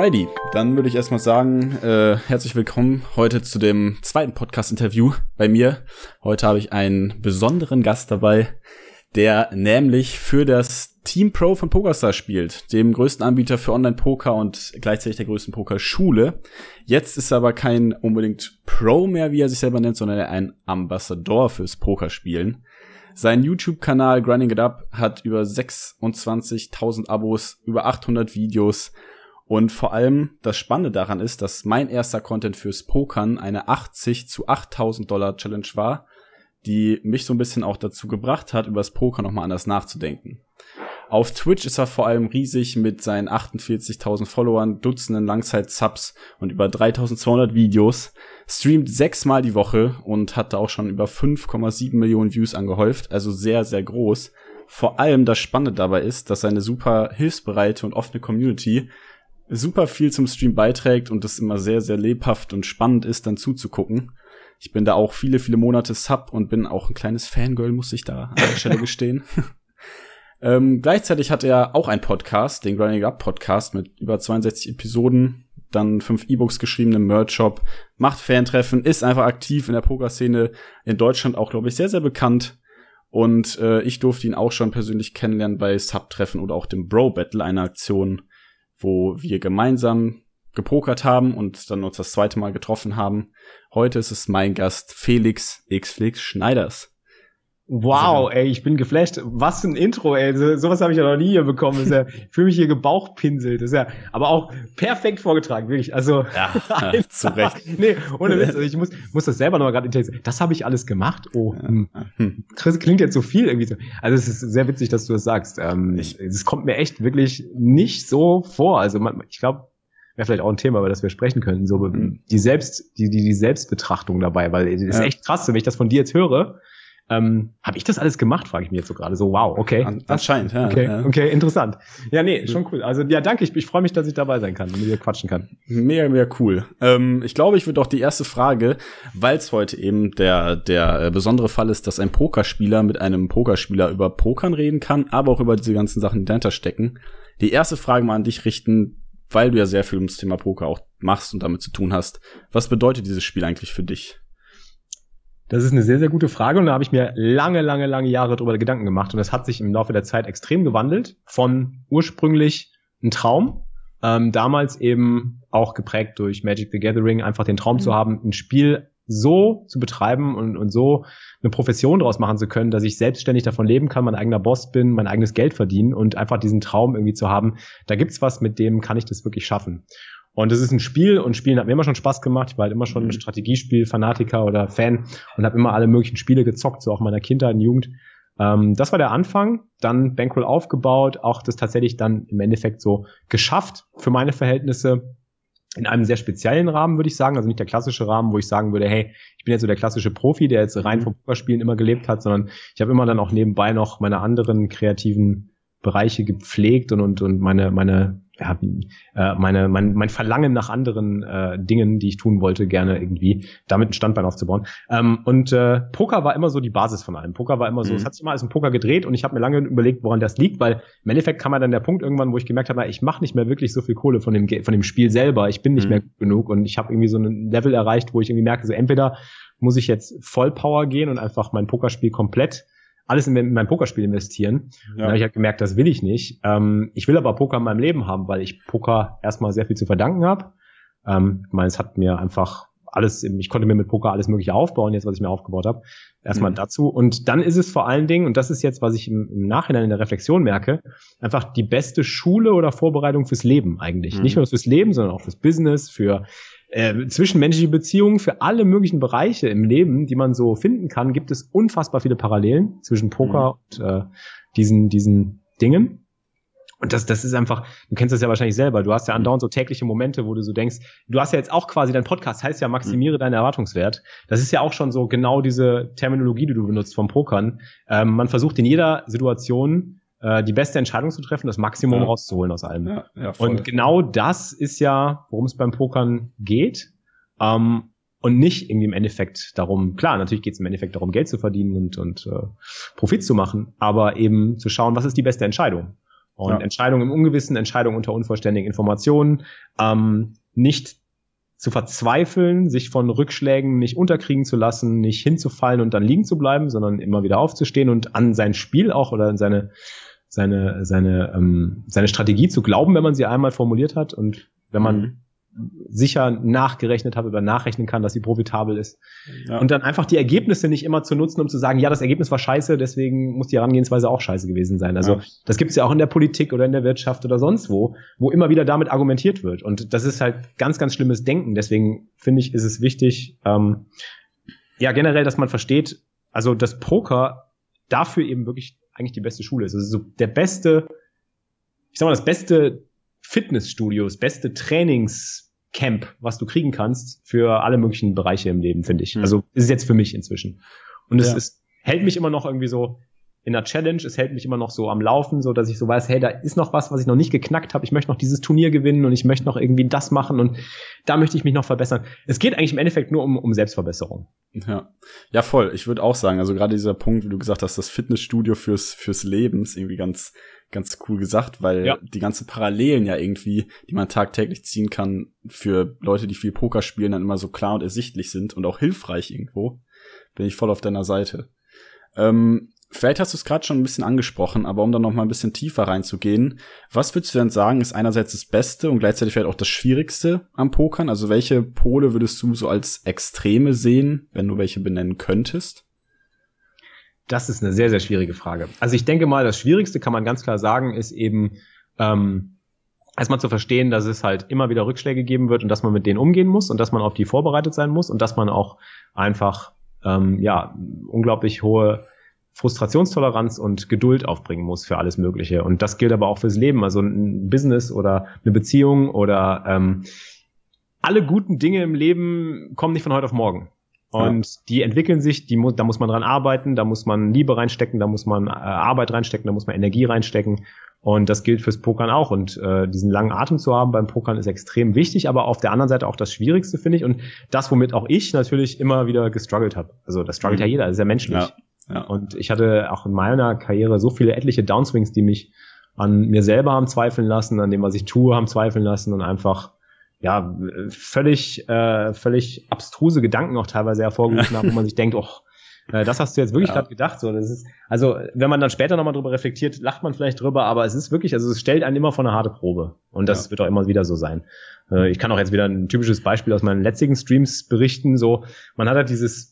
Alrighty, dann würde ich erstmal sagen, äh, herzlich willkommen heute zu dem zweiten Podcast-Interview bei mir. Heute habe ich einen besonderen Gast dabei, der nämlich für das Team Pro von PokerStar spielt, dem größten Anbieter für Online-Poker und gleichzeitig der größten Pokerschule. Jetzt ist er aber kein unbedingt Pro mehr, wie er sich selber nennt, sondern ein Ambassador fürs Pokerspielen. Sein YouTube-Kanal Grinding It Up hat über 26.000 Abos, über 800 Videos und vor allem das Spannende daran ist, dass mein erster Content fürs Pokern eine 80 zu 8000 Dollar Challenge war, die mich so ein bisschen auch dazu gebracht hat, über das Poker nochmal anders nachzudenken. Auf Twitch ist er vor allem riesig mit seinen 48.000 Followern, Dutzenden Langzeit-Subs und über 3.200 Videos, streamt sechsmal die Woche und hatte auch schon über 5,7 Millionen Views angehäuft, also sehr, sehr groß. Vor allem das Spannende dabei ist, dass seine super hilfsbereite und offene Community super viel zum Stream beiträgt und es immer sehr, sehr lebhaft und spannend ist, dann zuzugucken. Ich bin da auch viele, viele Monate Sub und bin auch ein kleines Fangirl, muss ich da an der Stelle gestehen. ähm, gleichzeitig hat er auch einen Podcast, den Grinding Up Podcast mit über 62 Episoden, dann fünf E-Books geschrieben im Merch-Shop, macht Fantreffen, ist einfach aktiv in der Pokerszene in Deutschland auch, glaube ich, sehr, sehr bekannt. Und äh, ich durfte ihn auch schon persönlich kennenlernen bei Sub-Treffen oder auch dem Bro-Battle, einer Aktion, wo wir gemeinsam gepokert haben und dann uns das zweite Mal getroffen haben. Heute ist es mein Gast Felix Xflix Schneiders. Wow, ey, ich bin geflasht. Was ein Intro, ey. So, sowas habe ich ja noch nie hier bekommen. Das ist ja, ich fühle mich hier gebauchpinselt. Das ist ja, aber auch perfekt vorgetragen, wirklich. Also, ja, ja zu Recht. nee, ohne Witz. Also ich muss, muss das selber noch mal gerade Das habe ich alles gemacht. Oh, hm. klingt jetzt so viel irgendwie. So. Also es ist sehr witzig, dass du das sagst. Ähm, es kommt mir echt wirklich nicht so vor. Also man, ich glaube, wäre vielleicht auch ein Thema, über das wir sprechen könnten. So mhm. die Selbst, die, die, die Selbstbetrachtung dabei, weil es ist ja. echt krass, wenn ich das von dir jetzt höre ähm, Habe ich das alles gemacht, frage ich mich jetzt so gerade. So, wow, okay. An, anscheinend, ja. Okay, ja. okay, interessant. Ja, nee, schon cool. Also ja, danke. Ich, ich freue mich, dass ich dabei sein kann und mit dir quatschen kann. Mega, mega cool. Ähm, ich glaube, ich würde auch die erste Frage, weil es heute eben der, der äh, besondere Fall ist, dass ein Pokerspieler mit einem Pokerspieler über Pokern reden kann, aber auch über diese ganzen Sachen, die dahinter stecken. Die erste Frage mal an dich richten, weil du ja sehr viel ums Thema Poker auch machst und damit zu tun hast. Was bedeutet dieses Spiel eigentlich für dich? Das ist eine sehr, sehr gute Frage und da habe ich mir lange, lange, lange Jahre darüber Gedanken gemacht und das hat sich im Laufe der Zeit extrem gewandelt von ursprünglich ein Traum, ähm, damals eben auch geprägt durch Magic the Gathering, einfach den Traum mhm. zu haben, ein Spiel so zu betreiben und, und so eine Profession daraus machen zu können, dass ich selbstständig davon leben kann, mein eigener Boss bin, mein eigenes Geld verdienen und einfach diesen Traum irgendwie zu haben, da gibt's was, mit dem kann ich das wirklich schaffen. Und es ist ein Spiel und Spielen hat mir immer schon Spaß gemacht. Ich war halt immer schon ein mhm. Strategiespiel-Fanatiker oder Fan und habe immer alle möglichen Spiele gezockt, so auch meiner Kindheit und Jugend. Ähm, das war der Anfang. Dann Bankroll aufgebaut, auch das tatsächlich dann im Endeffekt so geschafft für meine Verhältnisse. In einem sehr speziellen Rahmen, würde ich sagen. Also nicht der klassische Rahmen, wo ich sagen würde, hey, ich bin jetzt so der klassische Profi, der jetzt rein mhm. vom Pokerspielen immer gelebt hat, sondern ich habe immer dann auch nebenbei noch meine anderen kreativen Bereiche gepflegt und, und, und meine, meine ja, äh, meine, mein, mein Verlangen nach anderen äh, Dingen, die ich tun wollte, gerne irgendwie damit ein Standbein aufzubauen. Ähm, und äh, Poker war immer so die Basis von allem. Poker war immer so, mhm. es hat sich immer als ein Poker gedreht und ich habe mir lange überlegt, woran das liegt, weil im Endeffekt kam dann der Punkt irgendwann, wo ich gemerkt habe, ich mache nicht mehr wirklich so viel Kohle von dem von dem Spiel selber. Ich bin nicht mhm. mehr gut genug und ich habe irgendwie so ein Level erreicht, wo ich irgendwie merke, so entweder muss ich jetzt Vollpower gehen und einfach mein Pokerspiel komplett alles in mein Pokerspiel investieren. Ja. Dann habe ich halt gemerkt, das will ich nicht. Ähm, ich will aber Poker in meinem Leben haben, weil ich Poker erstmal sehr viel zu verdanken habe. Ähm, ich meine, es hat mir einfach alles, ich konnte mir mit Poker alles mögliche aufbauen, jetzt was ich mir aufgebaut habe. Erstmal mhm. dazu. Und dann ist es vor allen Dingen, und das ist jetzt, was ich im, im, Nachhinein in der Reflexion merke, einfach die beste Schule oder Vorbereitung fürs Leben eigentlich. Mhm. Nicht nur fürs Leben, sondern auch fürs Business, für äh, zwischenmenschliche Beziehungen für alle möglichen Bereiche im Leben, die man so finden kann, gibt es unfassbar viele Parallelen zwischen Poker mhm. und äh, diesen, diesen Dingen. Und das, das ist einfach, du kennst das ja wahrscheinlich selber. Du hast ja andauernd so tägliche Momente, wo du so denkst, du hast ja jetzt auch quasi, dein Podcast heißt ja maximiere mhm. deinen Erwartungswert. Das ist ja auch schon so genau diese Terminologie, die du benutzt vom Pokern. Ähm, man versucht in jeder Situation äh, die beste Entscheidung zu treffen, das Maximum ja. rauszuholen aus allem. Ja, ja. Und genau das ist ja, worum es beim Pokern geht. Ähm, und nicht irgendwie im Endeffekt darum, klar, natürlich geht es im Endeffekt darum, Geld zu verdienen und, und äh, Profit zu machen, aber eben zu schauen, was ist die beste Entscheidung. Und ja. Entscheidungen im Ungewissen, Entscheidungen unter unvollständigen Informationen, ähm, nicht zu verzweifeln, sich von Rückschlägen nicht unterkriegen zu lassen, nicht hinzufallen und dann liegen zu bleiben, sondern immer wieder aufzustehen und an sein Spiel auch oder an seine seine seine ähm, seine Strategie zu glauben, wenn man sie einmal formuliert hat und wenn man mhm sicher nachgerechnet habe, über nachrechnen kann, dass sie profitabel ist. Ja. Und dann einfach die Ergebnisse nicht immer zu nutzen, um zu sagen, ja, das Ergebnis war scheiße, deswegen muss die Herangehensweise auch scheiße gewesen sein. Also ja. das gibt es ja auch in der Politik oder in der Wirtschaft oder sonst wo, wo immer wieder damit argumentiert wird. Und das ist halt ganz, ganz schlimmes Denken. Deswegen finde ich, ist es wichtig, ähm, ja, generell, dass man versteht, also das Poker dafür eben wirklich eigentlich die beste Schule ist. Also so der beste, ich sag mal, das beste Fitnessstudio, das beste Trainingscamp, was du kriegen kannst für alle möglichen Bereiche im Leben, finde ich. Mhm. Also ist es jetzt für mich inzwischen. Und es ja. ist, hält mich immer noch irgendwie so in der Challenge, es hält mich immer noch so am Laufen, so dass ich so weiß, hey, da ist noch was, was ich noch nicht geknackt habe. Ich möchte noch dieses Turnier gewinnen und ich möchte noch irgendwie das machen und da möchte ich mich noch verbessern. Es geht eigentlich im Endeffekt nur um, um Selbstverbesserung. Ja, ja voll. Ich würde auch sagen, also gerade dieser Punkt, wie du gesagt hast, das Fitnessstudio fürs fürs Leben ist irgendwie ganz ganz cool gesagt, weil ja. die ganzen Parallelen ja irgendwie, die man tagtäglich ziehen kann, für Leute, die viel Poker spielen, dann immer so klar und ersichtlich sind und auch hilfreich irgendwo. Bin ich voll auf deiner Seite. Ähm, vielleicht hast du es gerade schon ein bisschen angesprochen, aber um da noch mal ein bisschen tiefer reinzugehen, was würdest du denn sagen, ist einerseits das Beste und gleichzeitig vielleicht auch das Schwierigste am Pokern? Also welche Pole würdest du so als Extreme sehen, wenn du welche benennen könntest? Das ist eine sehr, sehr schwierige Frage. Also ich denke mal, das Schwierigste kann man ganz klar sagen, ist eben ähm, erstmal zu verstehen, dass es halt immer wieder Rückschläge geben wird und dass man mit denen umgehen muss und dass man auf die vorbereitet sein muss und dass man auch einfach ähm, ja unglaublich hohe Frustrationstoleranz und Geduld aufbringen muss für alles Mögliche. Und das gilt aber auch fürs Leben. Also ein Business oder eine Beziehung oder ähm, alle guten Dinge im Leben kommen nicht von heute auf morgen. Und ja. die entwickeln sich, die da muss man dran arbeiten, da muss man Liebe reinstecken, da muss man äh, Arbeit reinstecken, da muss man Energie reinstecken. Und das gilt fürs Pokern auch. Und äh, diesen langen Atem zu haben beim Pokern ist extrem wichtig, aber auf der anderen Seite auch das Schwierigste, finde ich. Und das, womit auch ich natürlich immer wieder gestruggelt habe. Also das struggelt mhm. ja jeder, das ist ja menschlich. Ja. Ja. Und ich hatte auch in meiner Karriere so viele etliche Downswings, die mich an mir selber haben zweifeln lassen, an dem, was ich tue, haben zweifeln lassen und einfach ja, völlig, äh, völlig abstruse Gedanken auch teilweise hervorgerufen haben, wo man sich denkt, oh, äh, das hast du jetzt wirklich ja. gerade gedacht. So, das ist, also, wenn man dann später nochmal drüber reflektiert, lacht man vielleicht drüber, aber es ist wirklich, also es stellt einen immer vor eine harte Probe. Und das ja. wird auch immer wieder so sein. Äh, ich kann auch jetzt wieder ein typisches Beispiel aus meinen letzten Streams berichten. So, man hat halt dieses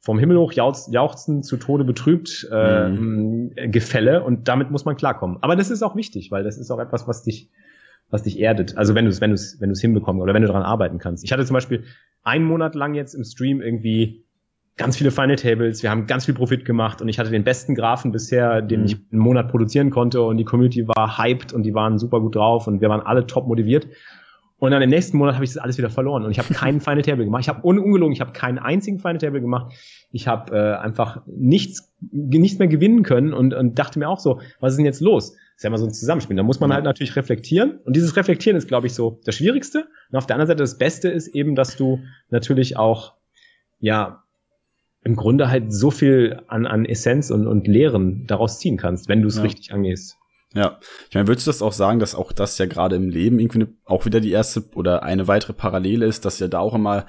vom Himmel hoch jauchzen zu Tode betrübt äh, mhm. Gefälle und damit muss man klarkommen. Aber das ist auch wichtig, weil das ist auch etwas, was dich was dich erdet. Also wenn du es, wenn du es, wenn du es hinbekommst oder wenn du daran arbeiten kannst. Ich hatte zum Beispiel einen Monat lang jetzt im Stream irgendwie ganz viele Final Tables, wir haben ganz viel Profit gemacht und ich hatte den besten Graphen bisher, den mhm. ich einen Monat produzieren konnte und die Community war hyped und die waren super gut drauf und wir waren alle top motiviert. Und dann im nächsten Monat habe ich das alles wieder verloren und ich habe keinen Final Table gemacht. Ich habe un ungelogen, ich habe keinen einzigen Final Table gemacht. Ich habe äh, einfach nichts, nichts mehr gewinnen können und, und dachte mir auch so, was ist denn jetzt los? ist ja immer so ein Zusammenspiel. Da muss man halt natürlich reflektieren. Und dieses Reflektieren ist, glaube ich, so das Schwierigste. Und auf der anderen Seite das Beste ist eben, dass du natürlich auch, ja, im Grunde halt so viel an, an Essenz und, und Lehren daraus ziehen kannst, wenn du es ja. richtig angehst. Ja, ich meine, würdest du das auch sagen, dass auch das ja gerade im Leben irgendwie auch wieder die erste oder eine weitere Parallele ist, dass ja da auch immer,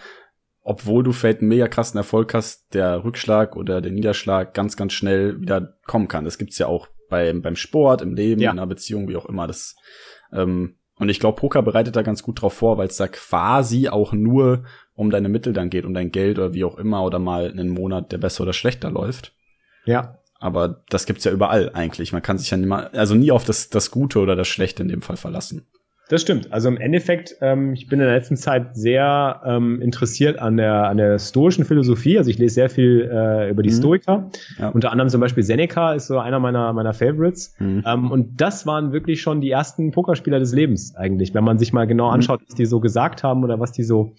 obwohl du vielleicht einen mega krassen Erfolg hast, der Rückschlag oder der Niederschlag ganz, ganz schnell wieder kommen kann. Das gibt's ja auch beim, beim Sport, im Leben, ja. in einer Beziehung, wie auch immer. Das, ähm, und ich glaube, Poker bereitet da ganz gut drauf vor, weil es da quasi auch nur um deine Mittel dann geht, um dein Geld oder wie auch immer oder mal einen Monat, der besser oder schlechter läuft. Ja. Aber das gibt's ja überall eigentlich. Man kann sich ja nie mal, also nie auf das, das Gute oder das Schlechte in dem Fall verlassen. Das stimmt. Also im Endeffekt, ähm, ich bin in der letzten Zeit sehr ähm, interessiert an der, an der stoischen Philosophie. Also ich lese sehr viel äh, über die mhm. Stoiker. Ja. Unter anderem zum Beispiel Seneca ist so einer meiner, meiner Favorites. Mhm. Ähm, und das waren wirklich schon die ersten Pokerspieler des Lebens eigentlich, wenn man sich mal genau mhm. anschaut, was die so gesagt haben oder was die so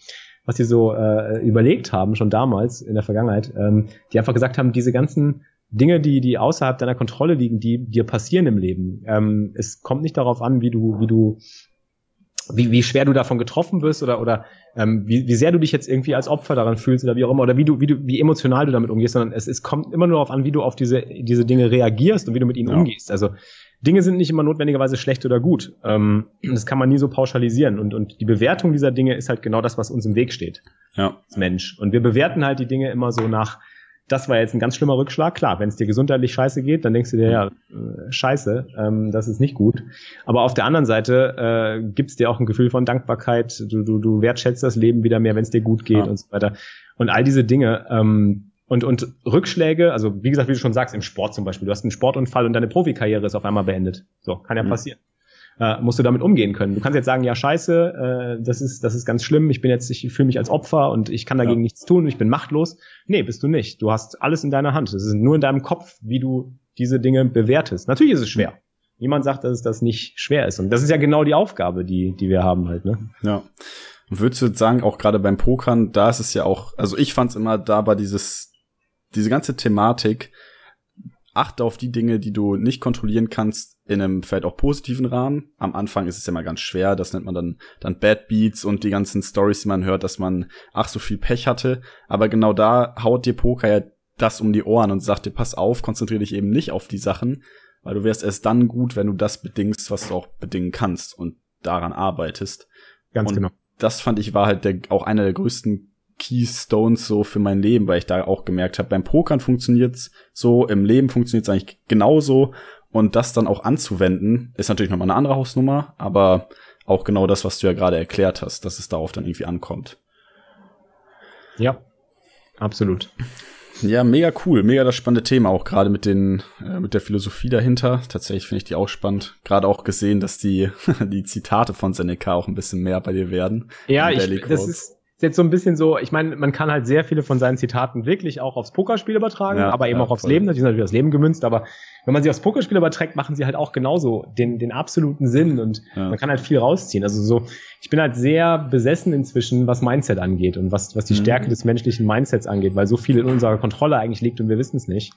was die so äh, überlegt haben, schon damals in der Vergangenheit, ähm, die einfach gesagt haben, diese ganzen Dinge, die, die außerhalb deiner Kontrolle liegen, die dir passieren im Leben. Ähm, es kommt nicht darauf an, wie du, wie du wie, wie schwer du davon getroffen wirst oder, oder ähm, wie, wie sehr du dich jetzt irgendwie als Opfer daran fühlst oder wie auch immer, oder wie du, wie du, wie emotional du damit umgehst, sondern es, es kommt immer nur darauf an, wie du auf diese, diese Dinge reagierst und wie du mit ihnen ja. umgehst. Also Dinge sind nicht immer notwendigerweise schlecht oder gut. Ähm, das kann man nie so pauschalisieren. Und, und die Bewertung dieser Dinge ist halt genau das, was uns im Weg steht. Ja. Als Mensch. Und wir bewerten halt die Dinge immer so nach, das war jetzt ein ganz schlimmer Rückschlag. Klar, wenn es dir gesundheitlich scheiße geht, dann denkst du dir, ja, äh, scheiße, ähm, das ist nicht gut. Aber auf der anderen Seite äh, gibt dir auch ein Gefühl von Dankbarkeit. Du, du, du wertschätzt das Leben wieder mehr, wenn es dir gut geht ja. und so weiter. Und all diese Dinge, ähm, und, und Rückschläge, also wie gesagt, wie du schon sagst, im Sport zum Beispiel, du hast einen Sportunfall und deine Profikarriere ist auf einmal beendet. So, kann ja mhm. passieren. Äh, musst du damit umgehen können. Du kannst jetzt sagen, ja, scheiße, äh, das ist, das ist ganz schlimm, ich bin jetzt, ich fühle mich als Opfer und ich kann dagegen ja. nichts tun, ich bin machtlos. Nee, bist du nicht. Du hast alles in deiner Hand. Es ist nur in deinem Kopf, wie du diese Dinge bewertest. Natürlich ist es schwer. Niemand sagt, dass es das nicht schwer ist. Und das ist ja genau die Aufgabe, die, die wir haben halt, ne? Ja. Und würdest du sagen, auch gerade beim Pokern, da ist es ja auch, also ich fand es immer da war dieses diese ganze Thematik, achte auf die Dinge, die du nicht kontrollieren kannst, in einem vielleicht auch positiven Rahmen. Am Anfang ist es ja mal ganz schwer, das nennt man dann, dann Bad Beats und die ganzen Stories, die man hört, dass man ach so viel Pech hatte. Aber genau da haut dir Poker ja das um die Ohren und sagt dir, pass auf, konzentriere dich eben nicht auf die Sachen, weil du wärst erst dann gut, wenn du das bedingst, was du auch bedingen kannst und daran arbeitest. Ganz und genau. Das fand ich war halt der, auch einer der größten Keystones so für mein Leben, weil ich da auch gemerkt habe, beim Pokern funktioniert's so, im Leben funktioniert's eigentlich genauso und das dann auch anzuwenden, ist natürlich nochmal eine andere Hausnummer, aber auch genau das, was du ja gerade erklärt hast, dass es darauf dann irgendwie ankommt. Ja, absolut. Ja, mega cool, mega das spannende Thema, auch gerade mit den, äh, mit der Philosophie dahinter. Tatsächlich finde ich die auch spannend. Gerade auch gesehen, dass die, die Zitate von Seneca auch ein bisschen mehr bei dir werden. Ja, ich, das ist, jetzt so ein bisschen so, ich meine, man kann halt sehr viele von seinen Zitaten wirklich auch aufs Pokerspiel übertragen, ja, aber eben ja, auch aufs voll. Leben, natürlich natürlich aufs Leben gemünzt, aber wenn man sie aufs Pokerspiel überträgt, machen sie halt auch genauso den, den absoluten Sinn und ja. man kann halt viel rausziehen. Also so, ich bin halt sehr besessen inzwischen, was Mindset angeht und was, was die mhm. Stärke des menschlichen Mindsets angeht, weil so viel in unserer Kontrolle eigentlich liegt und wir wissen es nicht.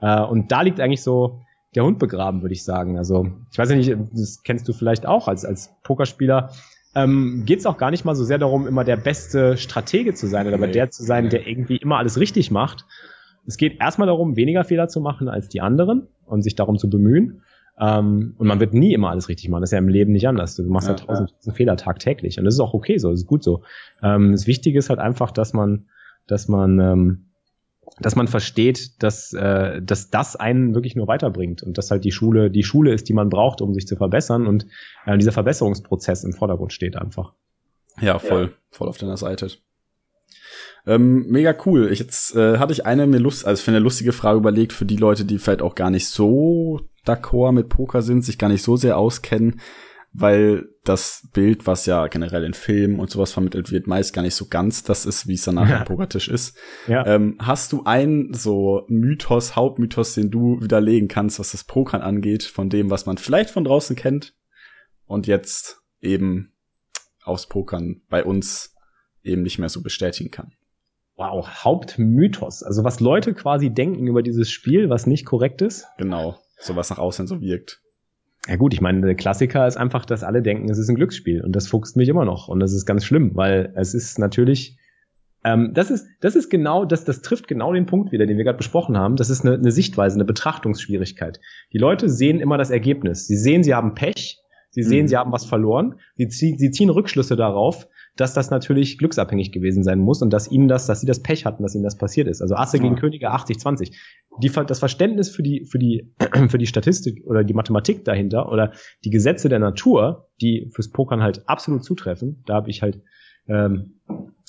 Äh, und da liegt eigentlich so der Hund begraben, würde ich sagen. Also, ich weiß ja nicht, das kennst du vielleicht auch als, als Pokerspieler ähm, geht es auch gar nicht mal so sehr darum, immer der beste Stratege zu sein oder nee, der zu sein, der irgendwie immer alles richtig macht. Es geht erstmal darum, weniger Fehler zu machen als die anderen und sich darum zu bemühen. Ähm, und man wird nie immer alles richtig machen. Das ist ja im Leben nicht anders. Du machst ja, ja tausend ja. Fehler tagtäglich. Und das ist auch okay so, das ist gut so. Ähm, das Wichtige ist halt einfach, dass man, dass man ähm, dass man versteht, dass, äh, dass das einen wirklich nur weiterbringt und dass halt die Schule die Schule ist, die man braucht, um sich zu verbessern und äh, dieser Verbesserungsprozess im Vordergrund steht einfach. Ja, voll, ja. voll auf deiner Seite. Ähm, mega cool. Ich jetzt äh, hatte ich eine mir Lust, also für eine lustige Frage überlegt für die Leute, die vielleicht auch gar nicht so d'accord mit Poker sind, sich gar nicht so sehr auskennen weil das Bild, was ja generell in Filmen und sowas vermittelt wird, meist gar nicht so ganz das ist, wie es danach ja. am Pokertisch ist. Ja. Ähm, hast du einen so Mythos, Hauptmythos, den du widerlegen kannst, was das Pokern angeht, von dem, was man vielleicht von draußen kennt und jetzt eben aufs Pokern bei uns eben nicht mehr so bestätigen kann? Wow, Hauptmythos. Also was Leute quasi denken über dieses Spiel, was nicht korrekt ist. Genau, so was nach außen so wirkt. Ja gut, ich meine, der Klassiker ist einfach, dass alle denken, es ist ein Glücksspiel und das fuchst mich immer noch und das ist ganz schlimm, weil es ist natürlich, ähm, das ist, das ist genau, das, das trifft genau den Punkt wieder, den wir gerade besprochen haben. Das ist eine, eine Sichtweise, eine Betrachtungsschwierigkeit. Die Leute sehen immer das Ergebnis. Sie sehen, sie haben Pech, sie sehen, mhm. sie haben was verloren, sie, ziehen, sie ziehen Rückschlüsse darauf, dass das natürlich glücksabhängig gewesen sein muss und dass ihnen das, dass sie das Pech hatten, dass ihnen das passiert ist. Also Asse ja. gegen Könige 80-20. Die, das Verständnis für die, für die, für die Statistik oder die Mathematik dahinter oder die Gesetze der Natur, die fürs Pokern halt absolut zutreffen, da habe ich halt ähm,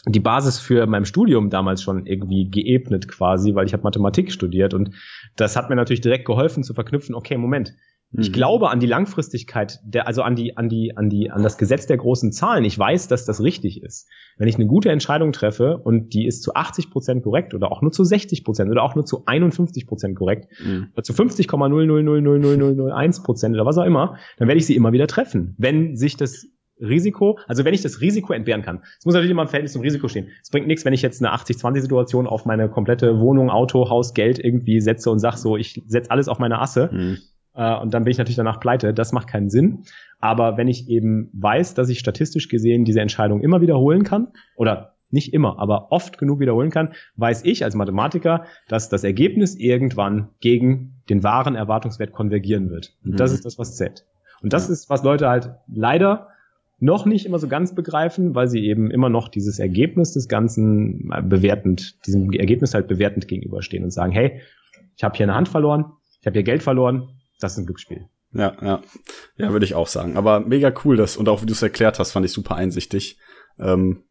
die Basis für mein Studium damals schon irgendwie geebnet quasi, weil ich habe Mathematik studiert und das hat mir natürlich direkt geholfen zu verknüpfen, okay, Moment, ich mhm. glaube an die Langfristigkeit, der, also an die, an die, an die, an das Gesetz der großen Zahlen. Ich weiß, dass das richtig ist. Wenn ich eine gute Entscheidung treffe und die ist zu 80 Prozent korrekt oder auch nur zu 60 Prozent oder auch nur zu 51 Prozent korrekt mhm. oder zu 50,0000001 Prozent oder was auch immer, dann werde ich sie immer wieder treffen. Wenn sich das Risiko, also wenn ich das Risiko entbehren kann. Es muss natürlich immer im Verhältnis zum Risiko stehen. Es bringt nichts, wenn ich jetzt eine 80-20-Situation auf meine komplette Wohnung, Auto, Haus, Geld irgendwie setze und sage so, ich setze alles auf meine Asse. Mhm äh, und dann bin ich natürlich danach pleite. Das macht keinen Sinn. Aber wenn ich eben weiß, dass ich statistisch gesehen diese Entscheidung immer wiederholen kann, oder nicht immer, aber oft genug wiederholen kann, weiß ich als Mathematiker, dass das Ergebnis irgendwann gegen den wahren Erwartungswert konvergieren wird. Und mhm. das ist das, was zählt. Und das ja. ist, was Leute halt leider noch nicht immer so ganz begreifen, weil sie eben immer noch dieses Ergebnis des Ganzen bewertend, diesem Ergebnis halt bewertend gegenüberstehen und sagen, hey, ich habe hier eine Hand verloren, ich habe hier Geld verloren, das ist ein Glücksspiel. Ja, ja. Ja, würde ich auch sagen. Aber mega cool, das und auch wie du es erklärt hast, fand ich super einsichtig. Ähm,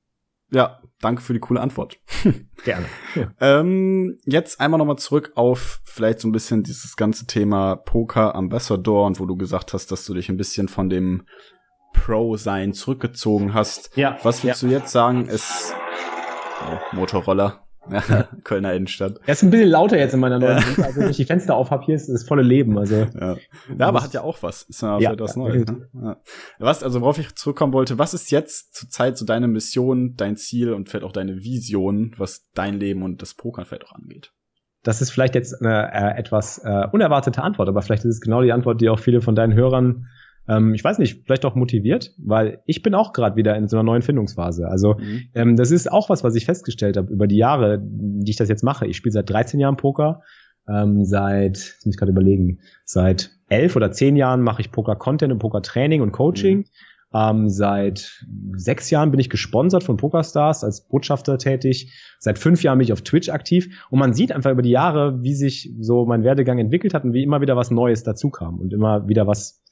ja, danke für die coole Antwort. Gerne. Ja. ähm, jetzt einmal nochmal zurück auf vielleicht so ein bisschen dieses ganze Thema Poker Ambassador und wo du gesagt hast, dass du dich ein bisschen von dem Pro-Sein zurückgezogen hast. Ja. Was würdest ja. du jetzt sagen, ist oh, Motorroller? Kölner Innenstadt. Er ist ein bisschen lauter jetzt in meiner neuen ja. Also wenn ich die Fenster auf habe, hier ist das volle Leben. Also. Ja. ja, aber hat ja auch was. Ist ja, ja etwas Neues. Ne? Ja. Was, also worauf ich zurückkommen wollte, was ist jetzt zur Zeit so deine Mission, dein Ziel und vielleicht auch deine Vision, was dein Leben und das Pokern vielleicht auch angeht? Das ist vielleicht jetzt eine äh, etwas äh, unerwartete Antwort, aber vielleicht ist es genau die Antwort, die auch viele von deinen Hörern ähm, ich weiß nicht, vielleicht auch motiviert, weil ich bin auch gerade wieder in so einer neuen Findungsphase. Also mhm. ähm, das ist auch was, was ich festgestellt habe über die Jahre, die ich das jetzt mache. Ich spiele seit 13 Jahren Poker, ähm, seit, jetzt muss ich gerade überlegen, seit elf oder zehn Jahren mache ich Poker-Content und Poker-Training und Coaching. Mhm. Ähm, seit sechs Jahren bin ich gesponsert von PokerStars als Botschafter tätig. Seit fünf Jahren bin ich auf Twitch aktiv. Und man sieht einfach über die Jahre, wie sich so mein Werdegang entwickelt hat und wie immer wieder was Neues dazu kam und immer wieder was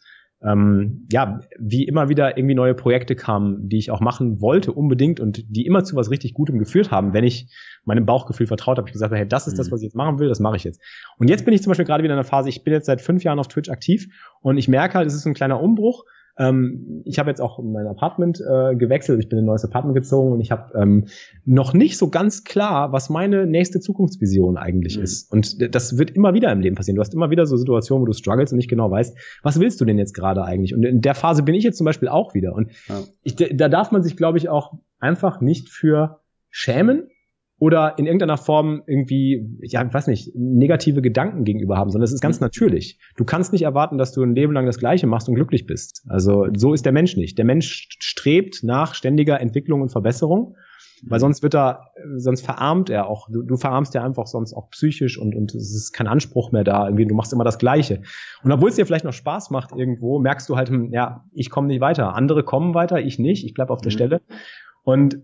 ähm, ja, wie immer wieder irgendwie neue Projekte kamen, die ich auch machen wollte unbedingt und die immer zu was richtig Gutem geführt haben, wenn ich meinem Bauchgefühl vertraut habe. Ich gesagt, hey, das ist das, mhm. was ich jetzt machen will, das mache ich jetzt. Und jetzt bin ich zum Beispiel gerade wieder in einer Phase, ich bin jetzt seit fünf Jahren auf Twitch aktiv und ich merke halt, es ist ein kleiner Umbruch ähm, ich habe jetzt auch mein Apartment äh, gewechselt, ich bin in ein neues Apartment gezogen und ich habe ähm, noch nicht so ganz klar, was meine nächste Zukunftsvision eigentlich mhm. ist. Und das wird immer wieder im Leben passieren. Du hast immer wieder so Situationen, wo du struggles und nicht genau weißt, was willst du denn jetzt gerade eigentlich? Und in der Phase bin ich jetzt zum Beispiel auch wieder. Und ja. ich, da darf man sich, glaube ich, auch einfach nicht für schämen, oder in irgendeiner Form irgendwie, ja, ich weiß nicht, negative Gedanken gegenüber haben, sondern es ist ganz mhm. natürlich. Du kannst nicht erwarten, dass du ein Leben lang das Gleiche machst und glücklich bist. Also so ist der Mensch nicht. Der Mensch strebt nach ständiger Entwicklung und Verbesserung, weil sonst wird er, sonst verarmt er auch. Du, du verarmst ja einfach sonst auch psychisch und, und es ist kein Anspruch mehr da. Irgendwie, du machst immer das Gleiche. Und obwohl es dir vielleicht noch Spaß macht irgendwo, merkst du halt, hm, ja, ich komme nicht weiter. Andere kommen weiter, ich nicht. Ich bleib auf der mhm. Stelle. Und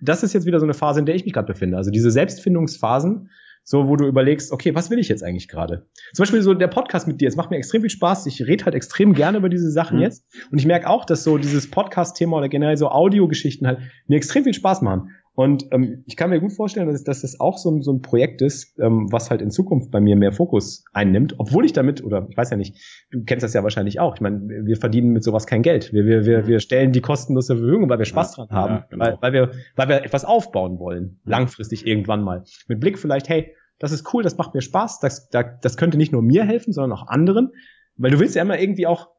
das ist jetzt wieder so eine Phase, in der ich mich gerade befinde. Also diese Selbstfindungsphasen, so wo du überlegst, okay, was will ich jetzt eigentlich gerade? Zum Beispiel so der Podcast mit dir, es macht mir extrem viel Spaß. Ich rede halt extrem gerne über diese Sachen mhm. jetzt. Und ich merke auch, dass so dieses Podcast-Thema oder generell so Audiogeschichten halt mir extrem viel Spaß machen. Und ähm, ich kann mir gut vorstellen, dass, dass das auch so ein, so ein Projekt ist, ähm, was halt in Zukunft bei mir mehr Fokus einnimmt, obwohl ich damit, oder ich weiß ja nicht, du kennst das ja wahrscheinlich auch. Ich meine, wir verdienen mit sowas kein Geld. Wir, wir, wir, wir stellen die kostenlos zur Verfügung, weil wir Spaß ja, dran haben, ja, genau. weil, weil, wir, weil wir etwas aufbauen wollen, langfristig irgendwann mal. Mit Blick vielleicht, hey, das ist cool, das macht mir Spaß, das, das, das könnte nicht nur mir helfen, sondern auch anderen. Weil du willst ja immer irgendwie auch,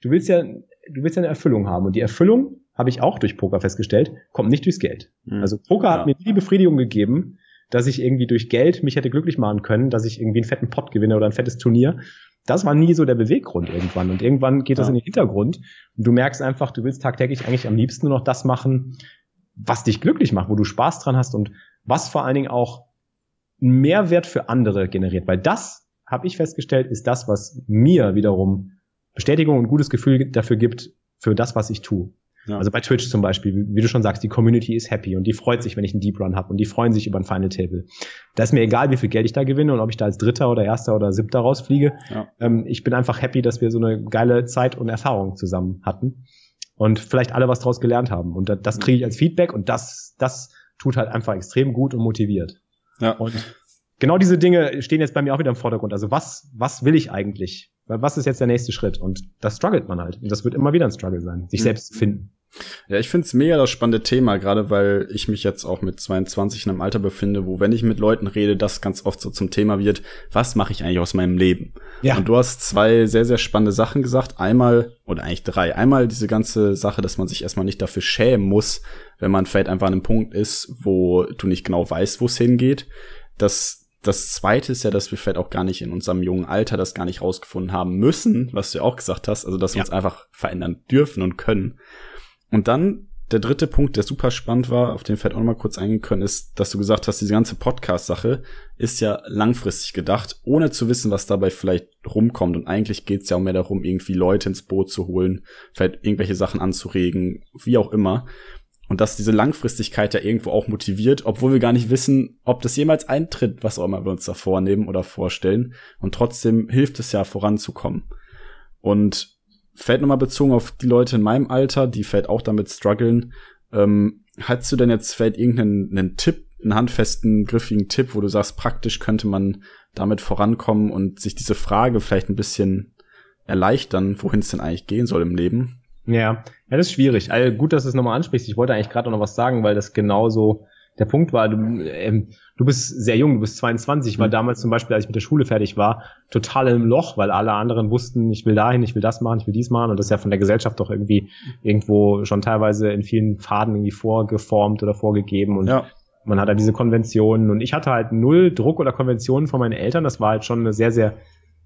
du willst ja, du willst ja eine Erfüllung haben. Und die Erfüllung habe ich auch durch Poker festgestellt, kommt nicht durchs Geld. Mhm. Also Poker ja. hat mir die Befriedigung gegeben, dass ich irgendwie durch Geld mich hätte glücklich machen können, dass ich irgendwie einen fetten Pot gewinne oder ein fettes Turnier. Das war nie so der Beweggrund irgendwann. Und irgendwann geht ja. das in den Hintergrund. Und du merkst einfach, du willst tagtäglich eigentlich am liebsten nur noch das machen, was dich glücklich macht, wo du Spaß dran hast und was vor allen Dingen auch einen Mehrwert für andere generiert. Weil das, habe ich festgestellt, ist das, was mir wiederum Bestätigung und gutes Gefühl dafür gibt, für das, was ich tue. Ja. Also bei Twitch zum Beispiel, wie du schon sagst, die Community ist happy und die freut sich, wenn ich einen Deep Run habe und die freuen sich über ein Final Table. Da ist mir egal, wie viel Geld ich da gewinne und ob ich da als Dritter oder Erster oder Siebter rausfliege. Ja. Ähm, ich bin einfach happy, dass wir so eine geile Zeit und Erfahrung zusammen hatten und vielleicht alle was draus gelernt haben. Und das, das kriege ich als Feedback und das, das tut halt einfach extrem gut und motiviert. Ja. Und genau diese Dinge stehen jetzt bei mir auch wieder im Vordergrund. Also was, was will ich eigentlich? Was ist jetzt der nächste Schritt? Und das struggelt man halt. Und das wird immer wieder ein Struggle sein, sich mhm. selbst zu finden. Ja, ich finde es mega das spannende Thema, gerade weil ich mich jetzt auch mit 22 in einem Alter befinde, wo, wenn ich mit Leuten rede, das ganz oft so zum Thema wird, was mache ich eigentlich aus meinem Leben? Ja. Und du hast zwei sehr, sehr spannende Sachen gesagt. Einmal, oder eigentlich drei. Einmal diese ganze Sache, dass man sich erstmal nicht dafür schämen muss, wenn man vielleicht einfach an einem Punkt ist, wo du nicht genau weißt, wo es hingeht. Dass das zweite ist ja, dass wir vielleicht auch gar nicht in unserem jungen Alter das gar nicht rausgefunden haben müssen, was du ja auch gesagt hast, also dass wir ja. uns einfach verändern dürfen und können. Und dann der dritte Punkt, der super spannend war, auf den vielleicht auch noch mal kurz eingehen können, ist, dass du gesagt hast, diese ganze Podcast-Sache ist ja langfristig gedacht, ohne zu wissen, was dabei vielleicht rumkommt. Und eigentlich geht es ja auch mehr darum, irgendwie Leute ins Boot zu holen, vielleicht irgendwelche Sachen anzuregen, wie auch immer. Und dass diese Langfristigkeit ja irgendwo auch motiviert, obwohl wir gar nicht wissen, ob das jemals eintritt, was auch immer wir uns da vornehmen oder vorstellen. Und trotzdem hilft es ja voranzukommen. Und fällt nochmal bezogen auf die Leute in meinem Alter, die fällt auch damit strugglen. Ähm, hast du denn jetzt vielleicht irgendeinen einen Tipp, einen handfesten, griffigen Tipp, wo du sagst, praktisch könnte man damit vorankommen und sich diese Frage vielleicht ein bisschen erleichtern, wohin es denn eigentlich gehen soll im Leben? Ja, ja, das ist schwierig. Also gut, dass du es nochmal ansprichst. Ich wollte eigentlich gerade noch was sagen, weil das genauso der Punkt war, du, ähm, du bist sehr jung, du bist 22, ich war mhm. damals zum Beispiel, als ich mit der Schule fertig war, total im Loch, weil alle anderen wussten, ich will dahin, ich will das machen, ich will dies machen und das ist ja von der Gesellschaft doch irgendwie irgendwo schon teilweise in vielen Pfaden irgendwie vorgeformt oder vorgegeben und ja. man hat halt diese Konventionen und ich hatte halt null Druck oder Konventionen von meinen Eltern, das war halt schon eine sehr, sehr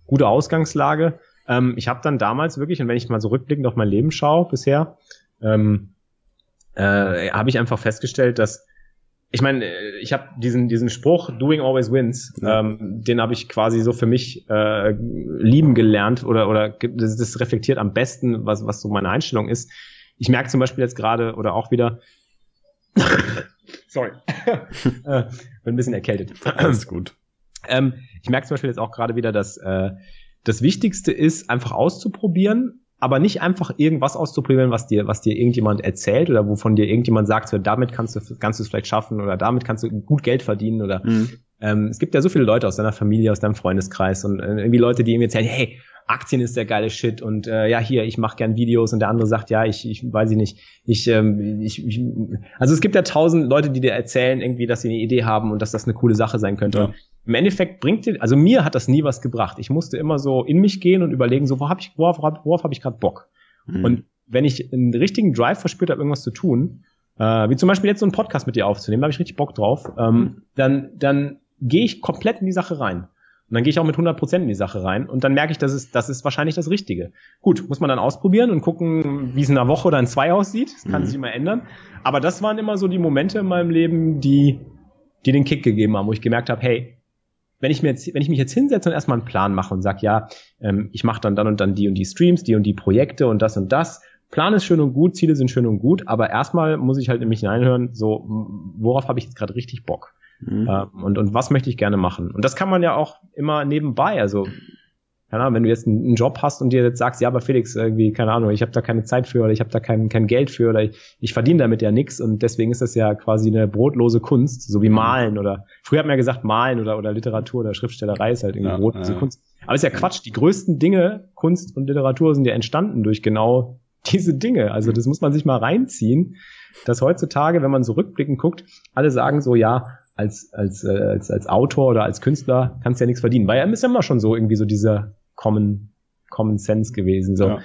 gute Ausgangslage. Ähm, ich habe dann damals wirklich, und wenn ich mal so rückblickend auf mein Leben schaue bisher, ähm, äh, habe ich einfach festgestellt, dass ich meine, äh, ich habe diesen diesen Spruch Doing always wins, ja. ähm, den habe ich quasi so für mich äh, lieben gelernt oder oder das, das reflektiert am besten, was was so meine Einstellung ist. Ich merke zum Beispiel jetzt gerade oder auch wieder, sorry, äh, bin ein bisschen erkältet. Alles gut. Ähm, ich merke zum Beispiel jetzt auch gerade wieder, dass äh, das Wichtigste ist, einfach auszuprobieren aber nicht einfach irgendwas auszuprobieren, was dir, was dir irgendjemand erzählt oder wovon dir irgendjemand sagt, so, damit kannst du, kannst du es vielleicht schaffen oder damit kannst du gut Geld verdienen oder mhm. ähm, es gibt ja so viele Leute aus deiner Familie, aus deinem Freundeskreis und äh, irgendwie Leute, die ihm erzählen, hey, Aktien ist der geile Shit und äh, ja hier, ich mache gern Videos und der andere sagt, ja, ich, ich weiß ich nicht, ich, ähm, ich, ich also es gibt ja tausend Leute, die dir erzählen irgendwie, dass sie eine Idee haben und dass das eine coole Sache sein könnte. Ja. Im Endeffekt bringt dir, also mir hat das nie was gebracht. Ich musste immer so in mich gehen und überlegen, so wo habe ich, worauf, worauf, habe ich gerade Bock? Mhm. Und wenn ich einen richtigen Drive verspürt habe, irgendwas zu tun, äh, wie zum Beispiel jetzt so einen Podcast mit dir aufzunehmen, da habe ich richtig Bock drauf, ähm, mhm. dann, dann gehe ich komplett in die Sache rein. Und dann gehe ich auch mit 100% in die Sache rein und dann merke ich, das ist, das ist wahrscheinlich das Richtige. Gut, muss man dann ausprobieren und gucken, wie es in einer Woche oder in zwei aussieht. Das kann mhm. sich immer ändern. Aber das waren immer so die Momente in meinem Leben, die, die den Kick gegeben haben, wo ich gemerkt habe, hey, wenn ich mir jetzt, wenn ich mich jetzt hinsetze und erstmal einen Plan mache und sag, ja, ähm, ich mache dann dann und dann die und die Streams, die und die Projekte und das und das. Plan ist schön und gut, Ziele sind schön und gut, aber erstmal muss ich halt in mich hineinhören, so, worauf habe ich jetzt gerade richtig Bock? Mhm. Ähm, und, und was möchte ich gerne machen? Und das kann man ja auch immer nebenbei. Also, keine Ahnung, wenn du jetzt einen Job hast und dir jetzt sagst, ja, aber Felix, irgendwie, keine Ahnung, ich habe da keine Zeit für oder ich habe da kein, kein Geld für oder ich, ich verdiene damit ja nichts und deswegen ist das ja quasi eine brotlose Kunst, so wie mhm. Malen oder früher hat man ja gesagt, Malen oder, oder Literatur oder Schriftstellerei ist halt irgendwie ja, brotlose ja. Kunst. Aber ist ja Quatsch, die größten Dinge, Kunst und Literatur sind ja entstanden durch genau diese Dinge. Also das muss man sich mal reinziehen, dass heutzutage, wenn man so rückblickend guckt, alle sagen so, ja, als, als, äh, als, als Autor oder als Künstler kannst du ja nichts verdienen. Weil er ist ja immer schon so irgendwie so dieser Common, Common Sense gewesen. So. Ja.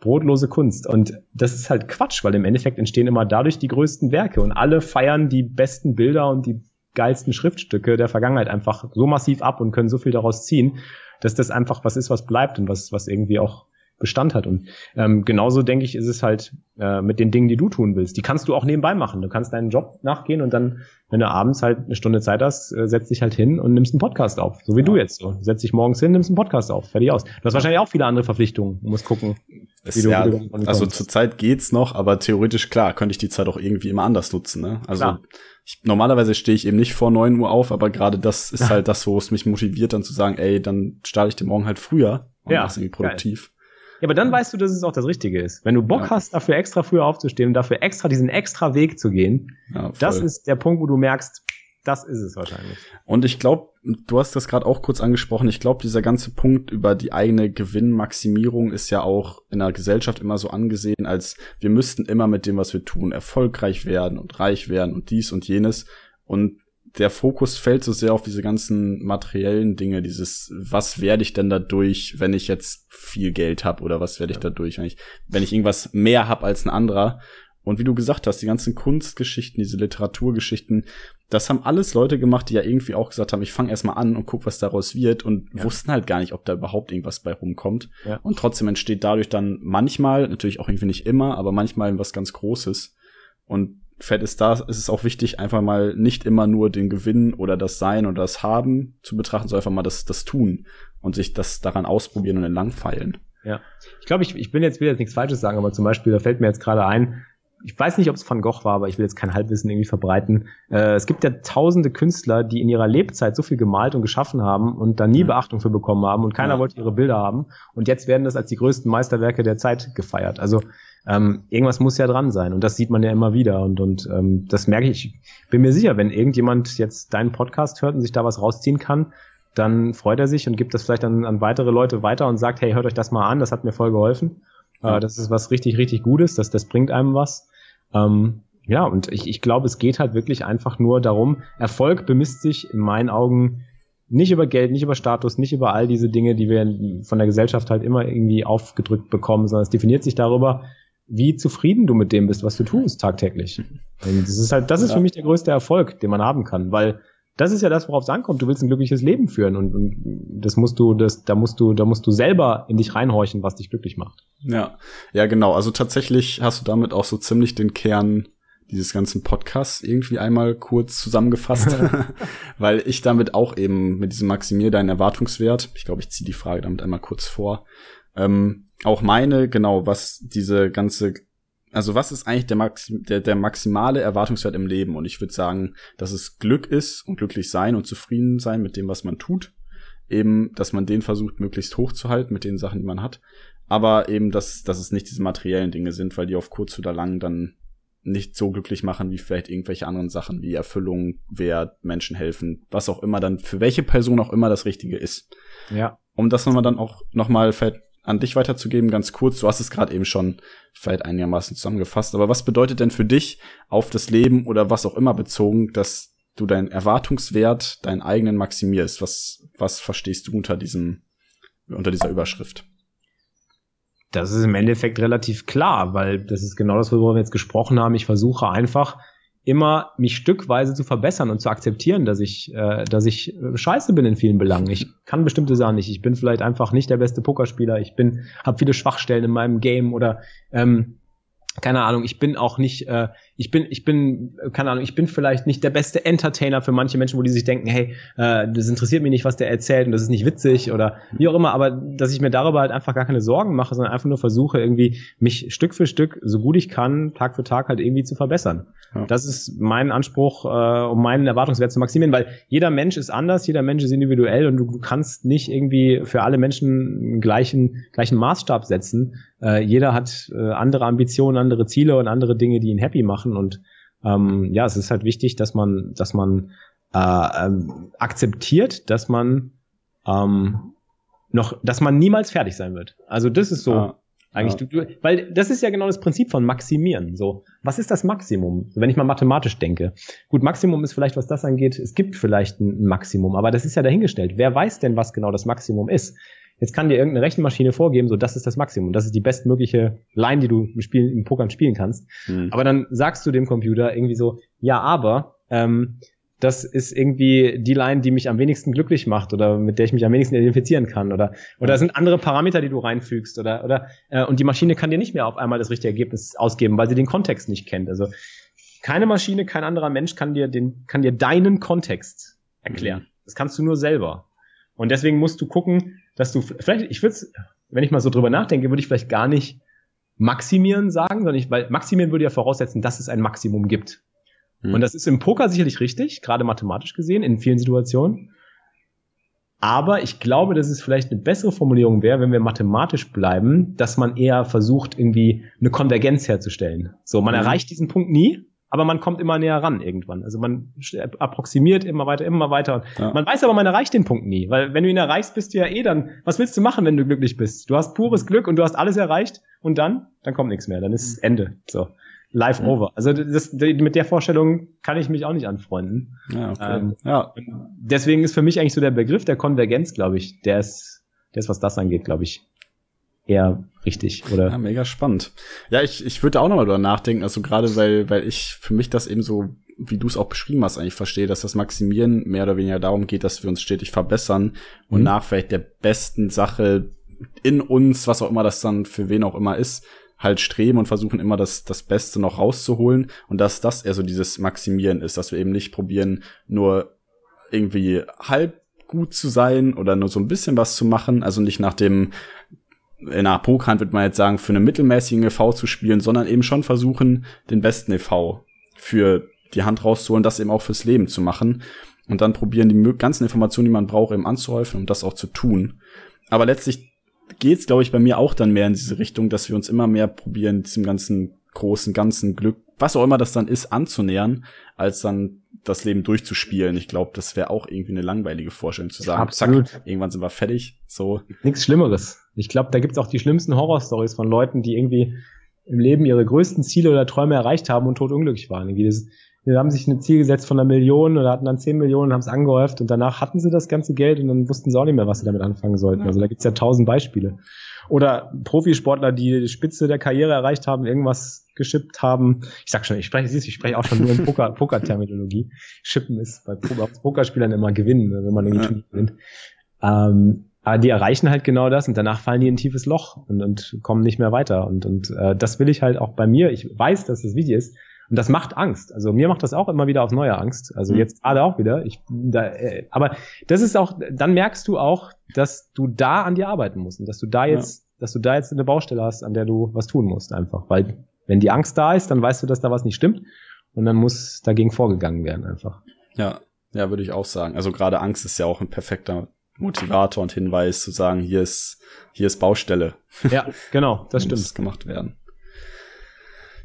Brotlose Kunst. Und das ist halt Quatsch, weil im Endeffekt entstehen immer dadurch die größten Werke und alle feiern die besten Bilder und die geilsten Schriftstücke der Vergangenheit einfach so massiv ab und können so viel daraus ziehen, dass das einfach was ist, was bleibt und was, was irgendwie auch Bestand hat. Und ähm, genauso denke ich, ist es halt äh, mit den Dingen, die du tun willst. Die kannst du auch nebenbei machen. Du kannst deinen Job nachgehen und dann, wenn du abends halt eine Stunde Zeit hast, äh, setzt dich halt hin und nimmst einen Podcast auf. So wie ja. du jetzt. So. Setz dich morgens hin, nimmst einen Podcast auf. Fertig aus. Du hast wahrscheinlich auch viele andere Verpflichtungen. Du musst gucken. Es, wie du, ja, wie du also zurzeit geht's noch, aber theoretisch klar, könnte ich die Zeit auch irgendwie immer anders nutzen. Ne? Also ich, normalerweise stehe ich eben nicht vor neun Uhr auf, aber gerade das ist halt das, wo es mich motiviert, dann zu sagen, ey, dann starte ich den Morgen halt früher und ja, mach's irgendwie produktiv. Geil. Ja, aber dann weißt du, dass es auch das Richtige ist. Wenn du Bock ja. hast, dafür extra früher aufzustehen dafür extra diesen extra Weg zu gehen, ja, das ist der Punkt, wo du merkst, das ist es wahrscheinlich. Und ich glaube, du hast das gerade auch kurz angesprochen. Ich glaube, dieser ganze Punkt über die eigene Gewinnmaximierung ist ja auch in der Gesellschaft immer so angesehen, als wir müssten immer mit dem, was wir tun, erfolgreich werden und reich werden und dies und jenes. Und der Fokus fällt so sehr auf diese ganzen materiellen Dinge, dieses, was werde ich denn dadurch, wenn ich jetzt viel Geld habe oder was werde ich dadurch, wenn ich, wenn ich irgendwas mehr habe als ein anderer. Und wie du gesagt hast, die ganzen Kunstgeschichten, diese Literaturgeschichten, das haben alles Leute gemacht, die ja irgendwie auch gesagt haben, ich fange erstmal an und guck, was daraus wird und ja. wussten halt gar nicht, ob da überhaupt irgendwas bei rumkommt. Ja. Und trotzdem entsteht dadurch dann manchmal, natürlich auch irgendwie nicht immer, aber manchmal was ganz Großes. Und fett ist da, ist es auch wichtig, einfach mal nicht immer nur den Gewinn oder das Sein oder das Haben zu betrachten, sondern einfach mal das, das Tun und sich das daran ausprobieren und entlangfeilen. Ja. Ich glaube, ich, ich bin jetzt, will jetzt nichts Falsches sagen, aber zum Beispiel, da fällt mir jetzt gerade ein, ich weiß nicht, ob es Van Gogh war, aber ich will jetzt kein Halbwissen irgendwie verbreiten. Äh, es gibt ja tausende Künstler, die in ihrer Lebzeit so viel gemalt und geschaffen haben und da nie mhm. Beachtung für bekommen haben und keiner ja. wollte ihre Bilder haben. Und jetzt werden das als die größten Meisterwerke der Zeit gefeiert. Also ähm, irgendwas muss ja dran sein und das sieht man ja immer wieder und, und ähm, das merke ich. Bin mir sicher, wenn irgendjemand jetzt deinen Podcast hört und sich da was rausziehen kann, dann freut er sich und gibt das vielleicht an, an weitere Leute weiter und sagt, hey, hört euch das mal an, das hat mir voll geholfen. Äh, das ist was richtig, richtig Gutes, das, das bringt einem was. Ähm, ja, und ich, ich glaube, es geht halt wirklich einfach nur darum, Erfolg bemisst sich in meinen Augen nicht über Geld, nicht über Status, nicht über all diese Dinge, die wir von der Gesellschaft halt immer irgendwie aufgedrückt bekommen, sondern es definiert sich darüber, wie zufrieden du mit dem bist, was du tust tagtäglich. Und das ist halt, das ist ja. für mich der größte Erfolg, den man haben kann, weil das ist ja das, worauf es ankommt. Du willst ein glückliches Leben führen und, und das musst du, das, da musst du, da musst du selber in dich reinhorchen, was dich glücklich macht. Ja, ja, genau. Also tatsächlich hast du damit auch so ziemlich den Kern dieses ganzen Podcasts irgendwie einmal kurz zusammengefasst, weil ich damit auch eben mit diesem Maximier deinen Erwartungswert, ich glaube, ich ziehe die Frage damit einmal kurz vor, ähm, auch meine, genau, was diese ganze also was ist eigentlich der, Maxim, der, der maximale Erwartungswert im Leben? Und ich würde sagen, dass es Glück ist und glücklich sein und zufrieden sein mit dem, was man tut. Eben, dass man den versucht, möglichst hoch zu halten mit den Sachen, die man hat. Aber eben, dass, dass es nicht diese materiellen Dinge sind, weil die auf kurz oder lang dann nicht so glücklich machen wie vielleicht irgendwelche anderen Sachen wie Erfüllung, Wert, Menschen helfen, was auch immer dann für welche Person auch immer das Richtige ist. Ja. Um das nochmal dann auch nochmal vielleicht an dich weiterzugeben, ganz kurz. Du hast es gerade eben schon vielleicht einigermaßen zusammengefasst. Aber was bedeutet denn für dich auf das Leben oder was auch immer bezogen, dass du deinen Erwartungswert, deinen eigenen maximierst? Was, was verstehst du unter diesem, unter dieser Überschrift? Das ist im Endeffekt relativ klar, weil das ist genau das, worüber wir jetzt gesprochen haben. Ich versuche einfach, immer mich stückweise zu verbessern und zu akzeptieren, dass ich, äh, dass ich scheiße bin in vielen Belangen. Ich kann bestimmte Sachen nicht. Ich bin vielleicht einfach nicht der beste Pokerspieler. Ich bin, habe viele Schwachstellen in meinem Game oder ähm, keine Ahnung, ich bin auch nicht, äh, ich bin, ich bin, keine Ahnung, ich bin vielleicht nicht der beste Entertainer für manche Menschen, wo die sich denken, hey, äh, das interessiert mich nicht, was der erzählt und das ist nicht witzig oder wie auch immer, aber dass ich mir darüber halt einfach gar keine Sorgen mache, sondern einfach nur versuche, irgendwie mich Stück für Stück, so gut ich kann, Tag für Tag halt irgendwie zu verbessern. Ja. Das ist mein Anspruch, äh, um meinen Erwartungswert zu maximieren, weil jeder Mensch ist anders, jeder Mensch ist individuell und du, du kannst nicht irgendwie für alle Menschen einen gleichen, gleichen Maßstab setzen, äh, jeder hat äh, andere Ambitionen, andere Ziele und andere Dinge, die ihn happy machen. Und ähm, ja, es ist halt wichtig, dass man, dass man äh, ähm, akzeptiert, dass man ähm, noch, dass man niemals fertig sein wird. Also das ist so ah, eigentlich, ja. du, weil das ist ja genau das Prinzip von Maximieren. So, was ist das Maximum? Wenn ich mal mathematisch denke. Gut, Maximum ist vielleicht, was das angeht, es gibt vielleicht ein Maximum, aber das ist ja dahingestellt. Wer weiß denn, was genau das Maximum ist? Jetzt kann dir irgendeine Rechenmaschine vorgeben, so das ist das Maximum, das ist die bestmögliche Line, die du im Spiel, im Pokern spielen kannst. Mhm. Aber dann sagst du dem Computer irgendwie so, ja, aber ähm, das ist irgendwie die Line, die mich am wenigsten glücklich macht oder mit der ich mich am wenigsten identifizieren kann oder oder es sind andere Parameter, die du reinfügst oder oder äh, und die Maschine kann dir nicht mehr auf einmal das richtige Ergebnis ausgeben, weil sie den Kontext nicht kennt. Also keine Maschine, kein anderer Mensch kann dir den kann dir deinen Kontext erklären. Mhm. Das kannst du nur selber. Und deswegen musst du gucken, dass du vielleicht, ich würde wenn ich mal so drüber nachdenke, würde ich vielleicht gar nicht maximieren sagen, sondern ich, weil maximieren würde ja voraussetzen, dass es ein Maximum gibt. Mhm. Und das ist im Poker sicherlich richtig, gerade mathematisch gesehen, in vielen Situationen. Aber ich glaube, dass es vielleicht eine bessere Formulierung wäre, wenn wir mathematisch bleiben, dass man eher versucht, irgendwie eine Konvergenz herzustellen. So, man mhm. erreicht diesen Punkt nie, aber man kommt immer näher ran irgendwann. Also man approximiert immer weiter, immer weiter. Ja. Man weiß aber, man erreicht den Punkt nie, weil wenn du ihn erreichst, bist du ja eh dann, was willst du machen, wenn du glücklich bist? Du hast pures Glück und du hast alles erreicht und dann, dann kommt nichts mehr, dann ist mhm. Ende. So. Live mhm. over. Also das, mit der Vorstellung kann ich mich auch nicht anfreunden. Ja, okay. ähm, ja. Deswegen ist für mich eigentlich so der Begriff der Konvergenz, glaube ich, der ist, der ist, was das angeht, glaube ich, eher richtig, oder? Ja, mega spannend. Ja, ich, ich würde auch nochmal drüber nachdenken, also gerade weil, weil ich für mich das eben so, wie du es auch beschrieben hast, eigentlich verstehe, dass das Maximieren mehr oder weniger darum geht, dass wir uns stetig verbessern und mhm. nach vielleicht der besten Sache in uns, was auch immer das dann für wen auch immer ist, halt streben und versuchen immer das, das Beste noch rauszuholen und dass das eher so dieses Maximieren ist, dass wir eben nicht probieren, nur irgendwie halb gut zu sein oder nur so ein bisschen was zu machen, also nicht nach dem in einer Pokerhand wird man jetzt sagen, für einen mittelmäßigen EV zu spielen, sondern eben schon versuchen, den besten EV für die Hand rauszuholen, das eben auch fürs Leben zu machen und dann probieren, die ganzen Informationen, die man braucht, eben anzuhäufen, um das auch zu tun. Aber letztlich geht's, glaube ich, bei mir auch dann mehr in diese Richtung, dass wir uns immer mehr probieren, diesem ganzen großen, ganzen Glück, was auch immer das dann ist, anzunähern, als dann das Leben durchzuspielen. Ich glaube, das wäre auch irgendwie eine langweilige Vorstellung zu sagen, Absolut. zack, irgendwann sind wir fertig. So. Nichts Schlimmeres. Ich glaube, da gibt's auch die schlimmsten Horrorstories von Leuten, die irgendwie im Leben ihre größten Ziele oder Träume erreicht haben und totunglücklich waren. Irgendwie das, die haben sich ein Ziel gesetzt von einer Million oder hatten dann zehn Millionen und haben es angehäuft und danach hatten sie das ganze Geld und dann wussten sie auch nicht mehr, was sie damit anfangen sollten. Also da gibt's ja tausend Beispiele. Oder Profisportler, die die Spitze der Karriere erreicht haben, irgendwas geschippt haben. Ich sag schon, ich spreche, siehst, ich spreche auch schon nur in Poker, Poker-Terminologie. Schippen ist bei Pokerspielern immer gewinnen, wenn man irgendwie ja. gewinnt. Ähm, aber die erreichen halt genau das und danach fallen die in ein tiefes Loch und, und kommen nicht mehr weiter. Und, und äh, das will ich halt auch bei mir. Ich weiß, dass das wichtig ist, und das macht Angst. Also mir macht das auch immer wieder auf neue Angst. Also mhm. jetzt gerade auch wieder. Ich, da, äh, aber das ist auch, dann merkst du auch, dass du da an dir arbeiten musst und dass du da jetzt, ja. dass du da jetzt eine Baustelle hast, an der du was tun musst einfach. Weil wenn die Angst da ist, dann weißt du, dass da was nicht stimmt und dann muss dagegen vorgegangen werden einfach. Ja, ja, würde ich auch sagen. Also gerade Angst ist ja auch ein perfekter Motivator und Hinweis zu sagen, hier ist, hier ist Baustelle. Ja, genau, das stimmt. Muss gemacht werden.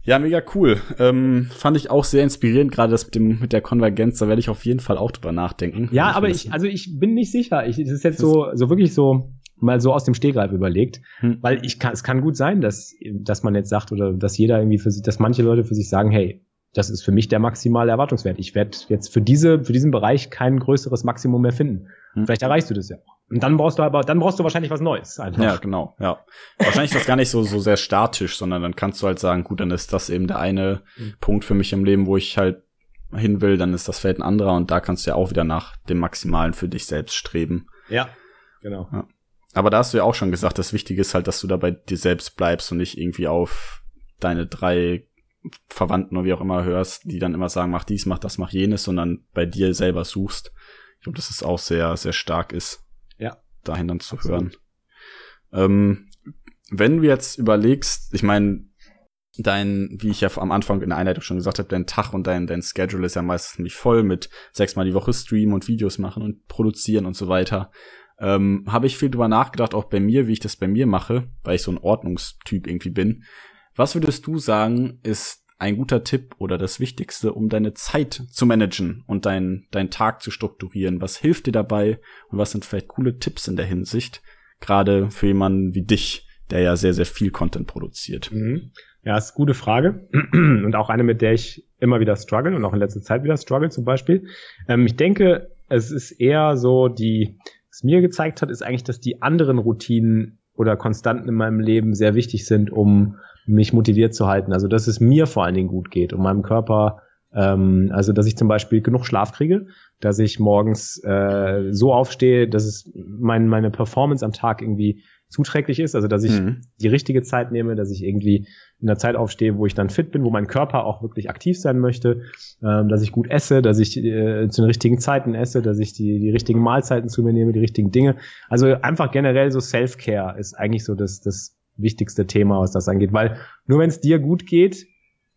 Ja, mega cool. Ähm, fand ich auch sehr inspirierend, gerade das mit dem mit der Konvergenz. Da werde ich auf jeden Fall auch drüber nachdenken. Ja, aber ich, also ich bin nicht sicher. Ich, das ist jetzt so, so wirklich so mal so aus dem Stegreif überlegt, hm. weil ich kann, es kann gut sein, dass, dass man jetzt sagt oder dass jeder irgendwie für sich, dass manche Leute für sich sagen, hey, das ist für mich der maximale Erwartungswert. Ich werde jetzt für diese, für diesen Bereich kein größeres Maximum mehr finden. Hm. Vielleicht erreichst du das ja auch. Und dann brauchst du aber, dann brauchst du wahrscheinlich was Neues. Einfach. Ja, genau, ja. Wahrscheinlich ist das gar nicht so, so sehr statisch, sondern dann kannst du halt sagen, gut, dann ist das eben der eine mhm. Punkt für mich im Leben, wo ich halt hin will, dann ist das Feld ein anderer und da kannst du ja auch wieder nach dem Maximalen für dich selbst streben. Ja, genau. Ja. Aber da hast du ja auch schon gesagt, das Wichtige ist halt, dass du da bei dir selbst bleibst und nicht irgendwie auf deine drei Verwandten oder wie auch immer hörst, die dann immer sagen, mach dies, mach das, mach jenes, sondern bei dir selber suchst. Ich glaube, dass es auch sehr, sehr stark ist dahin dann zu Absolut. hören. Ähm, wenn du jetzt überlegst, ich meine, dein, wie ich ja am Anfang in der Einleitung schon gesagt habe, dein Tag und dein, dein Schedule ist ja meistens nicht voll mit sechsmal die Woche streamen und Videos machen und produzieren und so weiter. Ähm, habe ich viel drüber nachgedacht, auch bei mir, wie ich das bei mir mache, weil ich so ein Ordnungstyp irgendwie bin. Was würdest du sagen, ist ein guter Tipp oder das Wichtigste, um deine Zeit zu managen und deinen dein Tag zu strukturieren? Was hilft dir dabei und was sind vielleicht coole Tipps in der Hinsicht? Gerade für jemanden wie dich, der ja sehr, sehr viel Content produziert. Mhm. Ja, ist eine gute Frage und auch eine, mit der ich immer wieder struggle und auch in letzter Zeit wieder struggle zum Beispiel. Ähm, ich denke, es ist eher so, die, was mir gezeigt hat, ist eigentlich, dass die anderen Routinen oder Konstanten in meinem Leben sehr wichtig sind, um mich motiviert zu halten. Also dass es mir vor allen Dingen gut geht und meinem Körper, ähm, also dass ich zum Beispiel genug Schlaf kriege, dass ich morgens äh, so aufstehe, dass es mein, meine Performance am Tag irgendwie zuträglich ist, also dass ich mhm. die richtige Zeit nehme, dass ich irgendwie in der Zeit aufstehe, wo ich dann fit bin, wo mein Körper auch wirklich aktiv sein möchte, ähm, dass ich gut esse, dass ich äh, zu den richtigen Zeiten esse, dass ich die, die richtigen Mahlzeiten zu mir nehme, die richtigen Dinge. Also einfach generell so Self-Care ist eigentlich so das, das wichtigste Thema, was das angeht. Weil nur wenn es dir gut geht,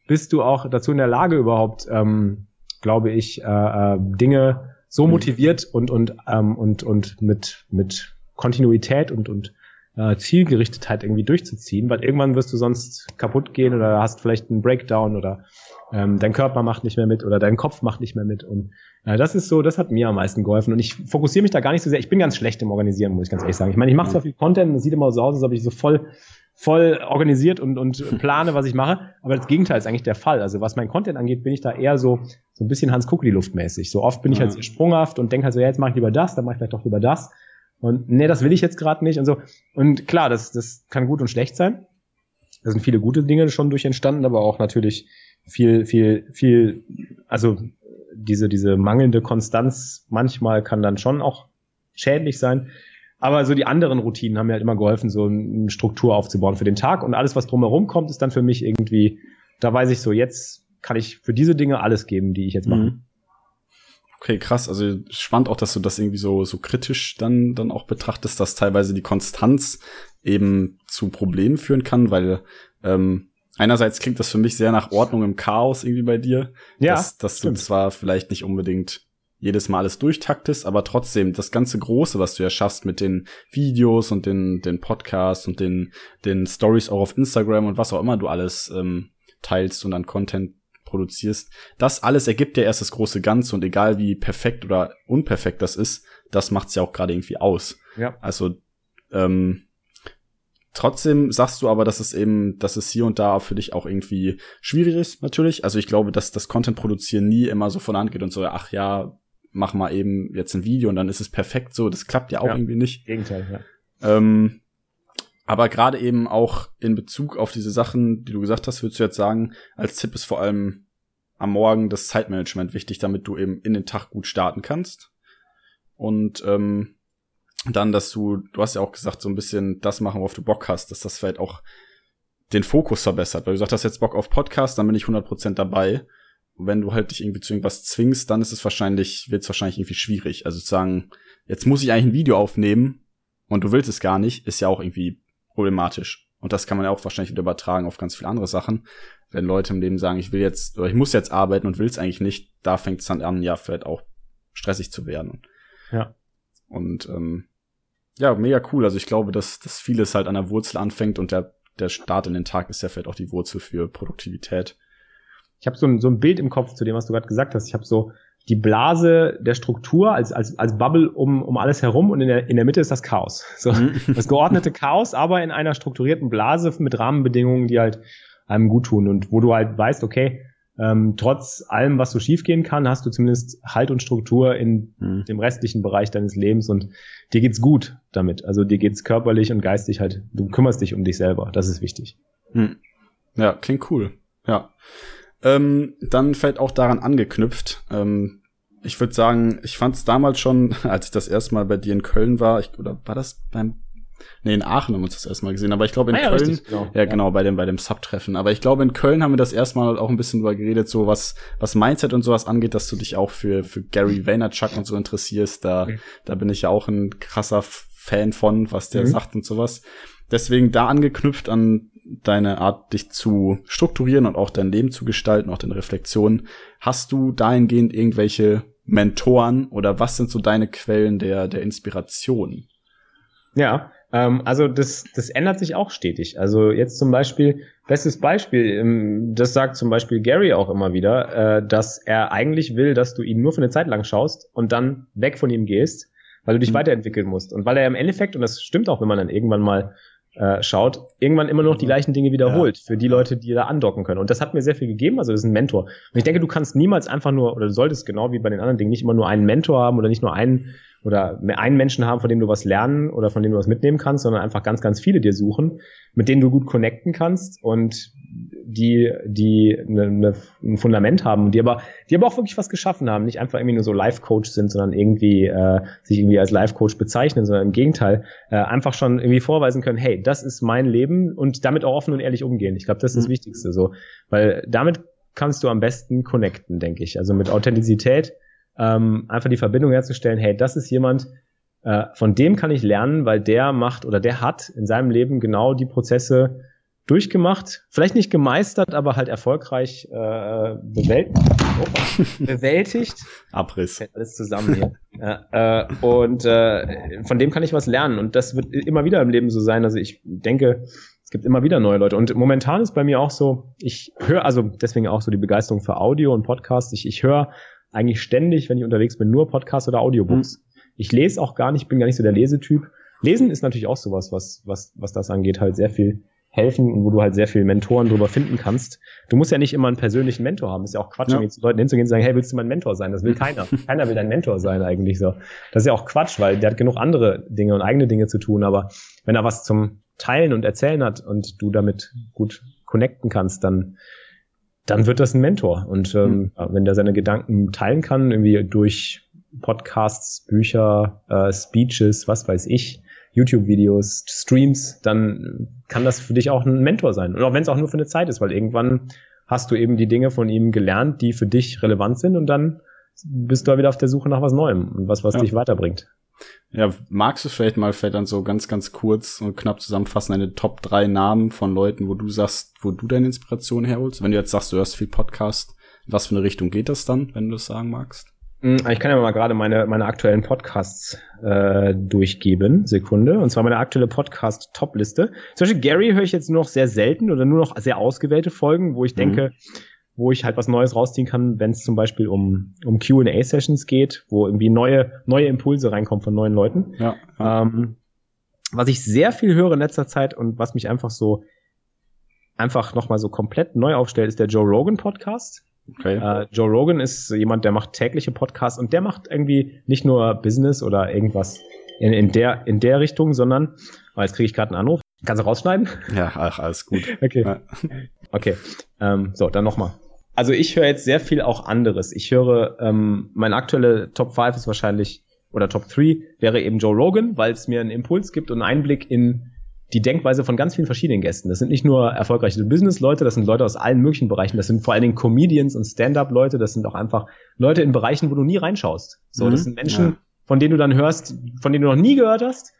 bist du auch dazu in der Lage überhaupt, ähm, glaube ich, äh, äh, Dinge so mhm. motiviert und und ähm, und und mit mit Kontinuität und und äh, Zielgerichtetheit irgendwie durchzuziehen, weil irgendwann wirst du sonst kaputt gehen oder hast vielleicht einen Breakdown oder ähm, dein Körper macht nicht mehr mit oder dein Kopf macht nicht mehr mit und äh, das ist so, das hat mir am meisten geholfen und ich fokussiere mich da gar nicht so sehr. Ich bin ganz schlecht im Organisieren, muss ich ganz ehrlich sagen. Ich meine, ich mache zwar viel Content und es sieht immer so aus, als ob ich so voll voll organisiert und, und plane, was ich mache. Aber das Gegenteil ist eigentlich der Fall. Also was mein Content angeht, bin ich da eher so, so ein bisschen Hans Kuckli luftmäßig. So oft bin ich halt sehr sprunghaft und denke halt so, ja, jetzt mache ich lieber das, dann mache ich vielleicht doch lieber das. Und nee, das will ich jetzt gerade nicht und so. Und klar, das, das kann gut und schlecht sein. Da sind viele gute Dinge schon durch entstanden, aber auch natürlich viel, viel, viel, also diese, diese mangelnde Konstanz manchmal kann dann schon auch schädlich sein. Aber so die anderen Routinen haben mir halt immer geholfen, so eine Struktur aufzubauen für den Tag. Und alles, was drumherum kommt, ist dann für mich irgendwie, da weiß ich so, jetzt kann ich für diese Dinge alles geben, die ich jetzt mache. Mhm. Okay, krass. Also spannend auch, dass du das irgendwie so, so kritisch dann, dann auch betrachtest, dass teilweise die Konstanz eben zu Problemen führen kann, weil ähm, einerseits klingt das für mich sehr nach Ordnung im Chaos irgendwie bei dir. Ja. Dass, dass du zwar vielleicht nicht unbedingt jedes Mal alles durchtaktest, aber trotzdem das ganze Große, was du ja schaffst mit den Videos und den, den Podcasts und den, den Stories auch auf Instagram und was auch immer du alles ähm, teilst und dann Content produzierst. Das alles ergibt ja erst das große Ganze und egal wie perfekt oder unperfekt das ist, das macht's ja auch gerade irgendwie aus. Ja. Also ähm, Trotzdem sagst du aber, dass es eben, dass es hier und da für dich auch irgendwie schwierig ist, natürlich. Also ich glaube, dass das Content produzieren nie immer so von Hand geht und so, ach ja, mach mal eben jetzt ein Video und dann ist es perfekt so. Das klappt ja auch ja, irgendwie nicht. Gegenteil, ja. Ähm, aber gerade eben auch in Bezug auf diese Sachen, die du gesagt hast, würdest du jetzt sagen, als Tipp ist vor allem am Morgen das Zeitmanagement wichtig, damit du eben in den Tag gut starten kannst. Und ähm, dann, dass du, du hast ja auch gesagt, so ein bisschen das machen, worauf du Bock hast, dass das vielleicht auch den Fokus verbessert. Weil du sagst, hast jetzt Bock auf Podcast, dann bin ich 100% dabei. Wenn du halt dich irgendwie zu irgendwas zwingst, dann ist es wahrscheinlich, wird es wahrscheinlich irgendwie schwierig. Also zu sagen, jetzt muss ich eigentlich ein Video aufnehmen und du willst es gar nicht, ist ja auch irgendwie problematisch. Und das kann man ja auch wahrscheinlich wieder übertragen auf ganz viele andere Sachen. Wenn Leute im Leben sagen, ich will jetzt, oder ich muss jetzt arbeiten und will es eigentlich nicht, da fängt es dann an, ja, vielleicht auch stressig zu werden. Ja. Und ähm, ja, mega cool. Also ich glaube, dass, dass vieles halt an der Wurzel anfängt und der, der Start in den Tag ist ja vielleicht auch die Wurzel für Produktivität. Ich habe so ein, so ein Bild im Kopf zu dem, was du gerade gesagt hast. Ich habe so die Blase der Struktur als, als, als Bubble um, um alles herum und in der, in der Mitte ist das Chaos. So, mhm. das geordnete Chaos, aber in einer strukturierten Blase mit Rahmenbedingungen, die halt einem gut tun und wo du halt weißt, okay, ähm, trotz allem, was so schiefgehen kann, hast du zumindest Halt und Struktur in mhm. dem restlichen Bereich deines Lebens und dir geht's gut damit. Also dir geht's körperlich und geistig halt, du kümmerst dich um dich selber. Das ist wichtig. Mhm. Ja, klingt cool. Ja. Ähm, dann fällt auch daran angeknüpft. Ähm, ich würde sagen, ich fand es damals schon, als ich das erste Mal bei dir in Köln war, ich, oder war das beim Nee, in Aachen haben wir uns das erstmal gesehen, aber ich glaube in ah, ja, Köln, richtig, genau. ja genau, bei dem, bei dem Subtreffen. Aber ich glaube in Köln haben wir das erstmal auch ein bisschen drüber geredet, so was, was Mindset und sowas angeht, dass du dich auch für, für Gary Vaynerchuk und so interessierst. Da, mhm. da bin ich ja auch ein krasser Fan von, was der mhm. sagt und sowas. Deswegen da angeknüpft an deine Art, dich zu strukturieren und auch dein Leben zu gestalten, auch deine Reflexionen. Hast du dahingehend irgendwelche Mentoren oder was sind so deine Quellen der, der Inspiration? Ja, ähm, also das, das ändert sich auch stetig. Also jetzt zum Beispiel, bestes Beispiel, ähm, das sagt zum Beispiel Gary auch immer wieder, äh, dass er eigentlich will, dass du ihn nur für eine Zeit lang schaust und dann weg von ihm gehst, weil du dich mhm. weiterentwickeln musst. Und weil er im Endeffekt, und das stimmt auch, wenn man dann irgendwann mal äh, schaut, irgendwann immer noch die gleichen Dinge wiederholt ja. für die Leute, die da andocken können. Und das hat mir sehr viel gegeben. Also das ist ein Mentor. Und ich denke, du kannst niemals einfach nur, oder du solltest genau wie bei den anderen Dingen nicht immer nur einen Mentor haben oder nicht nur einen oder einen Menschen haben, von dem du was lernen oder von dem du was mitnehmen kannst, sondern einfach ganz, ganz viele dir suchen, mit denen du gut connecten kannst und die, die ne, ne, ein Fundament haben und die aber, die aber auch wirklich was geschaffen haben, nicht einfach irgendwie nur so Life-Coach sind, sondern irgendwie äh, sich irgendwie als Life-Coach bezeichnen, sondern im Gegenteil äh, einfach schon irgendwie vorweisen können, hey, das ist mein Leben und damit auch offen und ehrlich umgehen. Ich glaube, das ist das mhm. Wichtigste so, weil damit kannst du am besten connecten, denke ich. Also mit Authentizität ähm, einfach die Verbindung herzustellen, hey, das ist jemand, äh, von dem kann ich lernen, weil der macht oder der hat in seinem Leben genau die Prozesse durchgemacht, vielleicht nicht gemeistert, aber halt erfolgreich äh, bewältigt. Oh, bewältigt. Abriss. Alles zusammen hier. äh, und äh, von dem kann ich was lernen. Und das wird immer wieder im Leben so sein. Also ich denke, es gibt immer wieder neue Leute. Und momentan ist bei mir auch so, ich höre, also deswegen auch so die Begeisterung für Audio und Podcast. Ich, ich höre eigentlich ständig, wenn ich unterwegs bin, nur Podcasts oder Audiobooks. Mhm. Ich lese auch gar nicht, bin gar nicht so der Lesetyp. Lesen ist natürlich auch sowas, was, was, was das angeht, halt sehr viel helfen und wo du halt sehr viele Mentoren drüber finden kannst. Du musst ja nicht immer einen persönlichen Mentor haben. ist ja auch Quatsch, ja. zu Leuten hinzugehen und sagen, hey, willst du mein Mentor sein? Das will keiner. keiner will dein Mentor sein eigentlich so. Das ist ja auch Quatsch, weil der hat genug andere Dinge und eigene Dinge zu tun. Aber wenn er was zum Teilen und Erzählen hat und du damit gut connecten kannst, dann dann wird das ein Mentor. Und ähm, mhm. wenn der seine Gedanken teilen kann, irgendwie durch Podcasts, Bücher, äh, Speeches, was weiß ich, YouTube-Videos, Streams, dann kann das für dich auch ein Mentor sein. Und auch wenn es auch nur für eine Zeit ist, weil irgendwann hast du eben die Dinge von ihm gelernt, die für dich relevant sind und dann bist du wieder auf der Suche nach was Neuem und was, was ja. dich weiterbringt. Ja, magst du vielleicht mal vielleicht dann so ganz, ganz kurz und knapp zusammenfassen, deine Top drei Namen von Leuten, wo du sagst, wo du deine Inspiration herholst? Wenn du jetzt sagst, du hörst viel Podcast, was für eine Richtung geht das dann, wenn du das sagen magst? Hm, ich kann ja mal gerade meine, meine aktuellen Podcasts äh, durchgeben. Sekunde. Und zwar meine aktuelle Podcast-Top-Liste. Zum Beispiel Gary höre ich jetzt nur noch sehr selten oder nur noch sehr ausgewählte Folgen, wo ich mhm. Wo ich halt was Neues rausziehen kann, wenn es zum Beispiel um, um QA-Sessions geht, wo irgendwie neue, neue Impulse reinkommen von neuen Leuten. Ja. Ähm, was ich sehr viel höre in letzter Zeit und was mich einfach so einfach nochmal so komplett neu aufstellt, ist der Joe Rogan Podcast. Okay. Äh, Joe Rogan ist jemand, der macht tägliche Podcasts und der macht irgendwie nicht nur Business oder irgendwas in, in der in der Richtung, sondern oh, jetzt kriege ich gerade einen Anruf. Kannst du rausschneiden? Ja, ach, alles gut. okay. Ja. Okay. Ähm, so, dann nochmal. Also ich höre jetzt sehr viel auch anderes. Ich höre, ähm, mein aktuelle Top 5 ist wahrscheinlich, oder Top 3 wäre eben Joe Rogan, weil es mir einen Impuls gibt und einen Einblick in die Denkweise von ganz vielen verschiedenen Gästen. Das sind nicht nur erfolgreiche Business-Leute, das sind Leute aus allen möglichen Bereichen. Das sind vor allen Dingen Comedians und Stand-up-Leute. Das sind auch einfach Leute in Bereichen, wo du nie reinschaust. So, mhm. das sind Menschen, ja. von denen du dann hörst, von denen du noch nie gehört hast,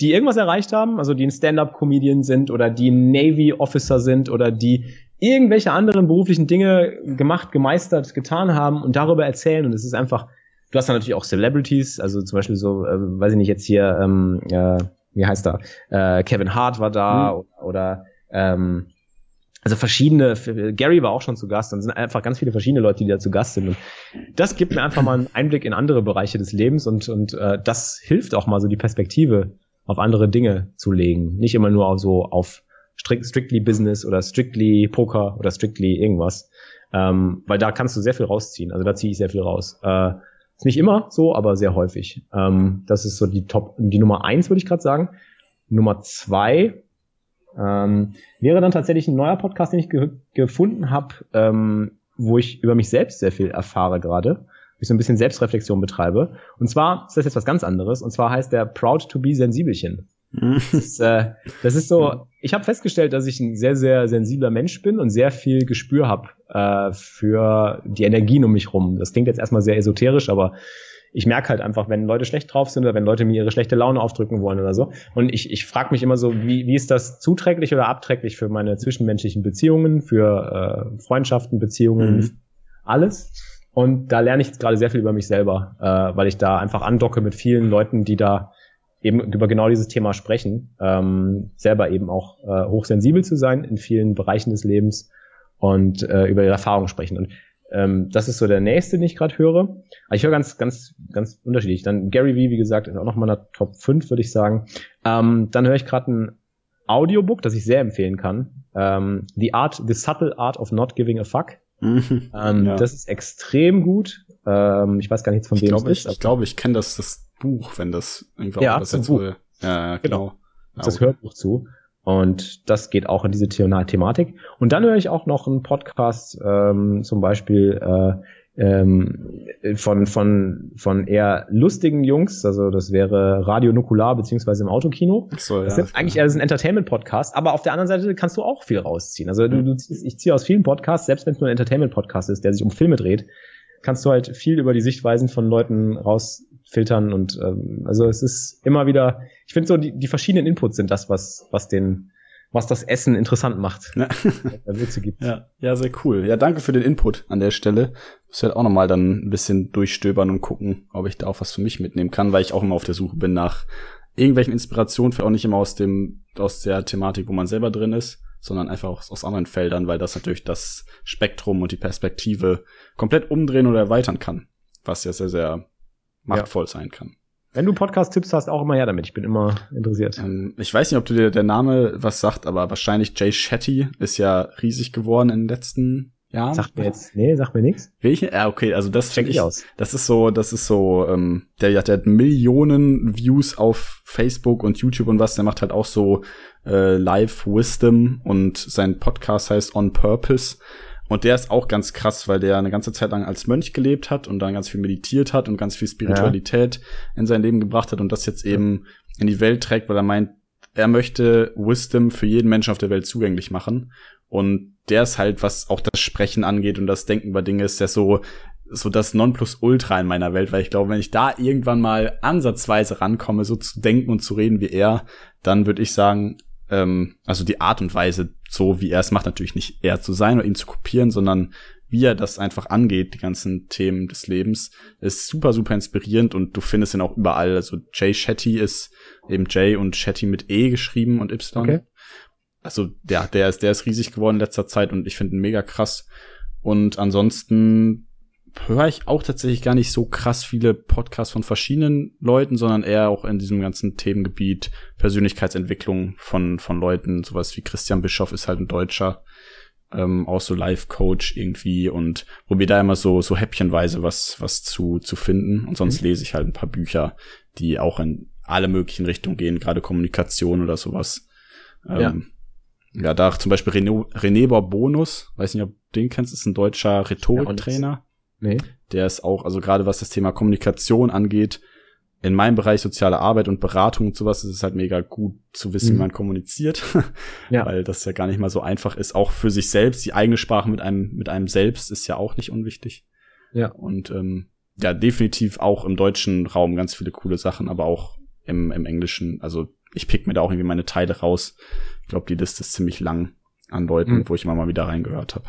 die irgendwas erreicht haben, also die ein Stand-up-Comedian sind oder die Navy-Officer sind oder die irgendwelche anderen beruflichen Dinge gemacht, gemeistert, getan haben und darüber erzählen. Und es ist einfach, du hast dann natürlich auch Celebrities, also zum Beispiel so, äh, weiß ich nicht, jetzt hier, ähm, äh, wie heißt er? Äh, Kevin Hart war da mhm. oder, oder ähm, also verschiedene, Gary war auch schon zu Gast und sind einfach ganz viele verschiedene Leute, die da zu Gast sind. Und das gibt mir einfach mal einen Einblick in andere Bereiche des Lebens und, und äh, das hilft auch mal so die Perspektive auf andere Dinge zu legen. Nicht immer nur auf so auf strictly Business oder strictly Poker oder strictly irgendwas. Ähm, weil da kannst du sehr viel rausziehen. Also da ziehe ich sehr viel raus. Äh, ist nicht immer so, aber sehr häufig. Ähm, das ist so die Top, die Nummer eins, würde ich gerade sagen. Nummer zwei ähm, wäre dann tatsächlich ein neuer Podcast, den ich ge gefunden habe, ähm, wo ich über mich selbst sehr viel erfahre gerade, ich so ein bisschen Selbstreflexion betreibe. Und zwar ist das jetzt was ganz anderes. Und zwar heißt der Proud to be Sensibelchen. Das, ist, äh, das ist so, ich habe festgestellt, dass ich ein sehr, sehr sensibler Mensch bin und sehr viel Gespür habe äh, für die Energien um mich rum. Das klingt jetzt erstmal sehr esoterisch, aber ich merke halt einfach, wenn Leute schlecht drauf sind oder wenn Leute mir ihre schlechte Laune aufdrücken wollen oder so. Und ich, ich frage mich immer so, wie, wie ist das zuträglich oder abträglich für meine zwischenmenschlichen Beziehungen, für äh, Freundschaften, Beziehungen, mhm. alles. Und da lerne ich gerade sehr viel über mich selber, äh, weil ich da einfach andocke mit vielen Leuten, die da eben über genau dieses Thema sprechen, ähm, selber eben auch äh, hochsensibel zu sein in vielen Bereichen des Lebens und äh, über ihre Erfahrungen sprechen. Und ähm, das ist so der nächste, den ich gerade höre. Aber ich höre ganz, ganz, ganz unterschiedlich. Dann Gary Vee, wie gesagt, ist auch noch mal in der Top 5, würde ich sagen. Ähm, dann höre ich gerade ein Audiobook, das ich sehr empfehlen kann. Ähm, The Art, The Subtle Art of Not Giving a Fuck. Mhm. ähm, ja. Das ist extrem gut. Ähm, ich weiß gar nicht von wem es ist. Ich glaube, ich kenne das, das Buch, wenn das irgendwie ja, übersetzt wurde. Ja, genau. genau. Das Hörbuch zu. Und das geht auch in diese Thematik. Und dann höre ich auch noch einen Podcast, ähm, zum Beispiel äh, ähm, von, von, von eher lustigen Jungs, also das wäre Radio Nukular beziehungsweise im Autokino. Ach so, ja, das ist eigentlich eher ein Entertainment-Podcast, aber auf der anderen Seite kannst du auch viel rausziehen. Also du, du ziehst, ich ziehe aus vielen Podcasts, selbst wenn es nur ein Entertainment-Podcast ist, der sich um Filme dreht, kannst du halt viel über die Sichtweisen von Leuten rausfiltern und ähm, also es ist immer wieder, ich finde so die, die verschiedenen Inputs sind das, was was den was das Essen interessant macht. Ja. Witze gibt. Ja, ja, sehr cool. Ja, danke für den Input an der Stelle. Muss halt auch nochmal dann ein bisschen durchstöbern und gucken, ob ich da auch was für mich mitnehmen kann, weil ich auch immer auf der Suche bin nach irgendwelchen Inspirationen, für auch nicht immer aus dem, aus der Thematik, wo man selber drin ist, sondern einfach aus, aus anderen Feldern, weil das natürlich das Spektrum und die Perspektive komplett umdrehen oder erweitern kann, was ja sehr, sehr machtvoll ja. sein kann. Wenn du Podcast-Tipps hast, auch immer her damit. Ich bin immer interessiert. Ähm, ich weiß nicht, ob du dir der Name was sagt, aber wahrscheinlich Jay Shetty ist ja riesig geworden in den letzten Jahren. Sagt mir jetzt, nee, sagt mir nichts. Welche? Ja, okay, also das Check ich aus. Das ist so, das ist so, ähm, der, der hat Millionen Views auf Facebook und YouTube und was, der macht halt auch so äh, Live Wisdom und sein Podcast heißt On Purpose. Und der ist auch ganz krass, weil der eine ganze Zeit lang als Mönch gelebt hat und dann ganz viel meditiert hat und ganz viel Spiritualität ja. in sein Leben gebracht hat und das jetzt eben in die Welt trägt, weil er meint, er möchte Wisdom für jeden Menschen auf der Welt zugänglich machen. Und der ist halt, was auch das Sprechen angeht und das Denken über Dinge, ist der so, so das Nonplusultra in meiner Welt, weil ich glaube, wenn ich da irgendwann mal ansatzweise rankomme, so zu denken und zu reden wie er, dann würde ich sagen, ähm, also die Art und Weise, so wie er es macht, natürlich nicht er zu sein oder ihn zu kopieren, sondern wie er das einfach angeht, die ganzen Themen des Lebens, ist super, super inspirierend und du findest ihn auch überall. Also Jay Shetty ist eben Jay und Shetty mit E geschrieben und Y. Okay. Also der, der ist, der ist riesig geworden in letzter Zeit und ich finde ihn mega krass. Und ansonsten höre ich auch tatsächlich gar nicht so krass viele Podcasts von verschiedenen Leuten, sondern eher auch in diesem ganzen Themengebiet Persönlichkeitsentwicklung von, von Leuten. Sowas wie Christian Bischoff ist halt ein Deutscher, ähm, auch so Life-Coach irgendwie und probiere da immer so, so häppchenweise was, was zu, zu finden. Und sonst mhm. lese ich halt ein paar Bücher, die auch in alle möglichen Richtungen gehen, gerade Kommunikation oder sowas. Ähm, ja. ja, da zum Beispiel René, René Bonus, weiß nicht, ob du den kennst, ist ein deutscher Rhetoriktrainer. Nee. Der ist auch, also gerade was das Thema Kommunikation angeht, in meinem Bereich soziale Arbeit und Beratung und sowas ist es halt mega gut zu wissen, mhm. wie man kommuniziert, ja. weil das ja gar nicht mal so einfach ist. Auch für sich selbst, die eigene Sprache mit einem mit einem selbst ist ja auch nicht unwichtig. Ja. Und ähm, ja, definitiv auch im deutschen Raum ganz viele coole Sachen, aber auch im, im Englischen. Also ich pick mir da auch irgendwie meine Teile raus. Ich glaube, die Liste ist ziemlich lang an Leuten, mhm. wo ich immer mal wieder reingehört habe.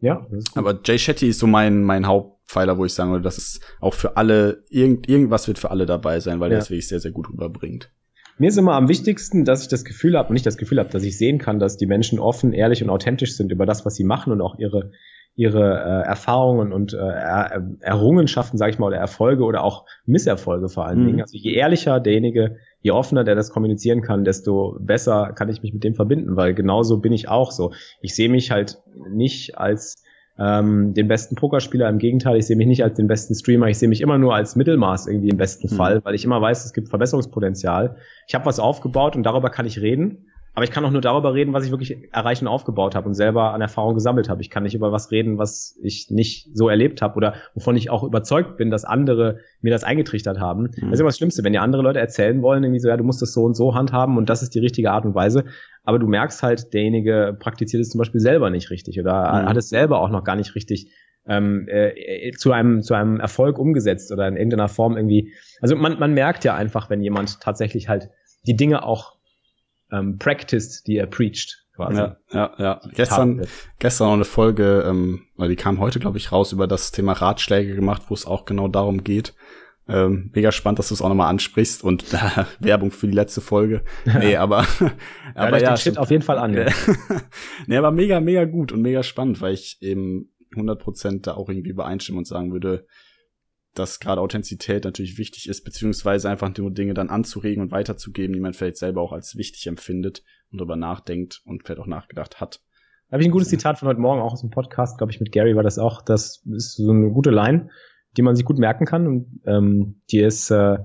Ja. Aber Jay Shetty ist so mein mein Haupt Pfeiler, wo ich sagen würde, das ist auch für alle, irgend, irgendwas wird für alle dabei sein, weil ja. der es wirklich sehr, sehr gut rüberbringt. Mir ist immer am wichtigsten, dass ich das Gefühl habe, und nicht das Gefühl habe, dass ich sehen kann, dass die Menschen offen, ehrlich und authentisch sind über das, was sie machen und auch ihre ihre äh, Erfahrungen und äh, er Errungenschaften, sage ich mal, oder Erfolge oder auch Misserfolge vor allen mhm. Dingen. Also je ehrlicher derjenige, je offener der das kommunizieren kann, desto besser kann ich mich mit dem verbinden, weil genauso bin ich auch so. Ich sehe mich halt nicht als ähm, den besten Pokerspieler. Im Gegenteil, ich sehe mich nicht als den besten Streamer, ich sehe mich immer nur als Mittelmaß irgendwie im besten mhm. Fall, weil ich immer weiß, es gibt Verbesserungspotenzial. Ich habe was aufgebaut und darüber kann ich reden. Aber ich kann auch nur darüber reden, was ich wirklich erreicht und aufgebaut habe und selber an Erfahrung gesammelt habe. Ich kann nicht über was reden, was ich nicht so erlebt habe oder wovon ich auch überzeugt bin, dass andere mir das eingetrichtert haben. Mhm. Das ist immer das Schlimmste, wenn dir andere Leute erzählen wollen, irgendwie so, ja, du musst das so und so handhaben und das ist die richtige Art und Weise. Aber du merkst halt, derjenige praktiziert es zum Beispiel selber nicht richtig oder mhm. hat es selber auch noch gar nicht richtig ähm, äh, zu einem zu einem Erfolg umgesetzt oder in irgendeiner Form irgendwie. Also man man merkt ja einfach, wenn jemand tatsächlich halt die Dinge auch ähm, practiced, die er preached. Quasi. Ja, ja, ja. Gestern, gestern noch eine Folge, ähm, weil die kam heute, glaube ich, raus, über das Thema Ratschläge gemacht, wo es auch genau darum geht. Ähm, mega spannend, dass du es auch nochmal ansprichst und äh, Werbung für die letzte Folge. Nee, aber, aber ja. ja auf jeden Fall an. Ja. nee, aber mega, mega gut und mega spannend, weil ich eben 100% da auch irgendwie übereinstimme und sagen würde, dass gerade Authentizität natürlich wichtig ist, beziehungsweise einfach nur Dinge dann anzuregen und weiterzugeben, die man vielleicht selber auch als wichtig empfindet und darüber nachdenkt und vielleicht auch nachgedacht hat. Da habe ich ein gutes Zitat von heute Morgen, auch aus dem Podcast, glaube ich, mit Gary war das auch. Das ist so eine gute Line, die man sich gut merken kann und ähm, die ist äh,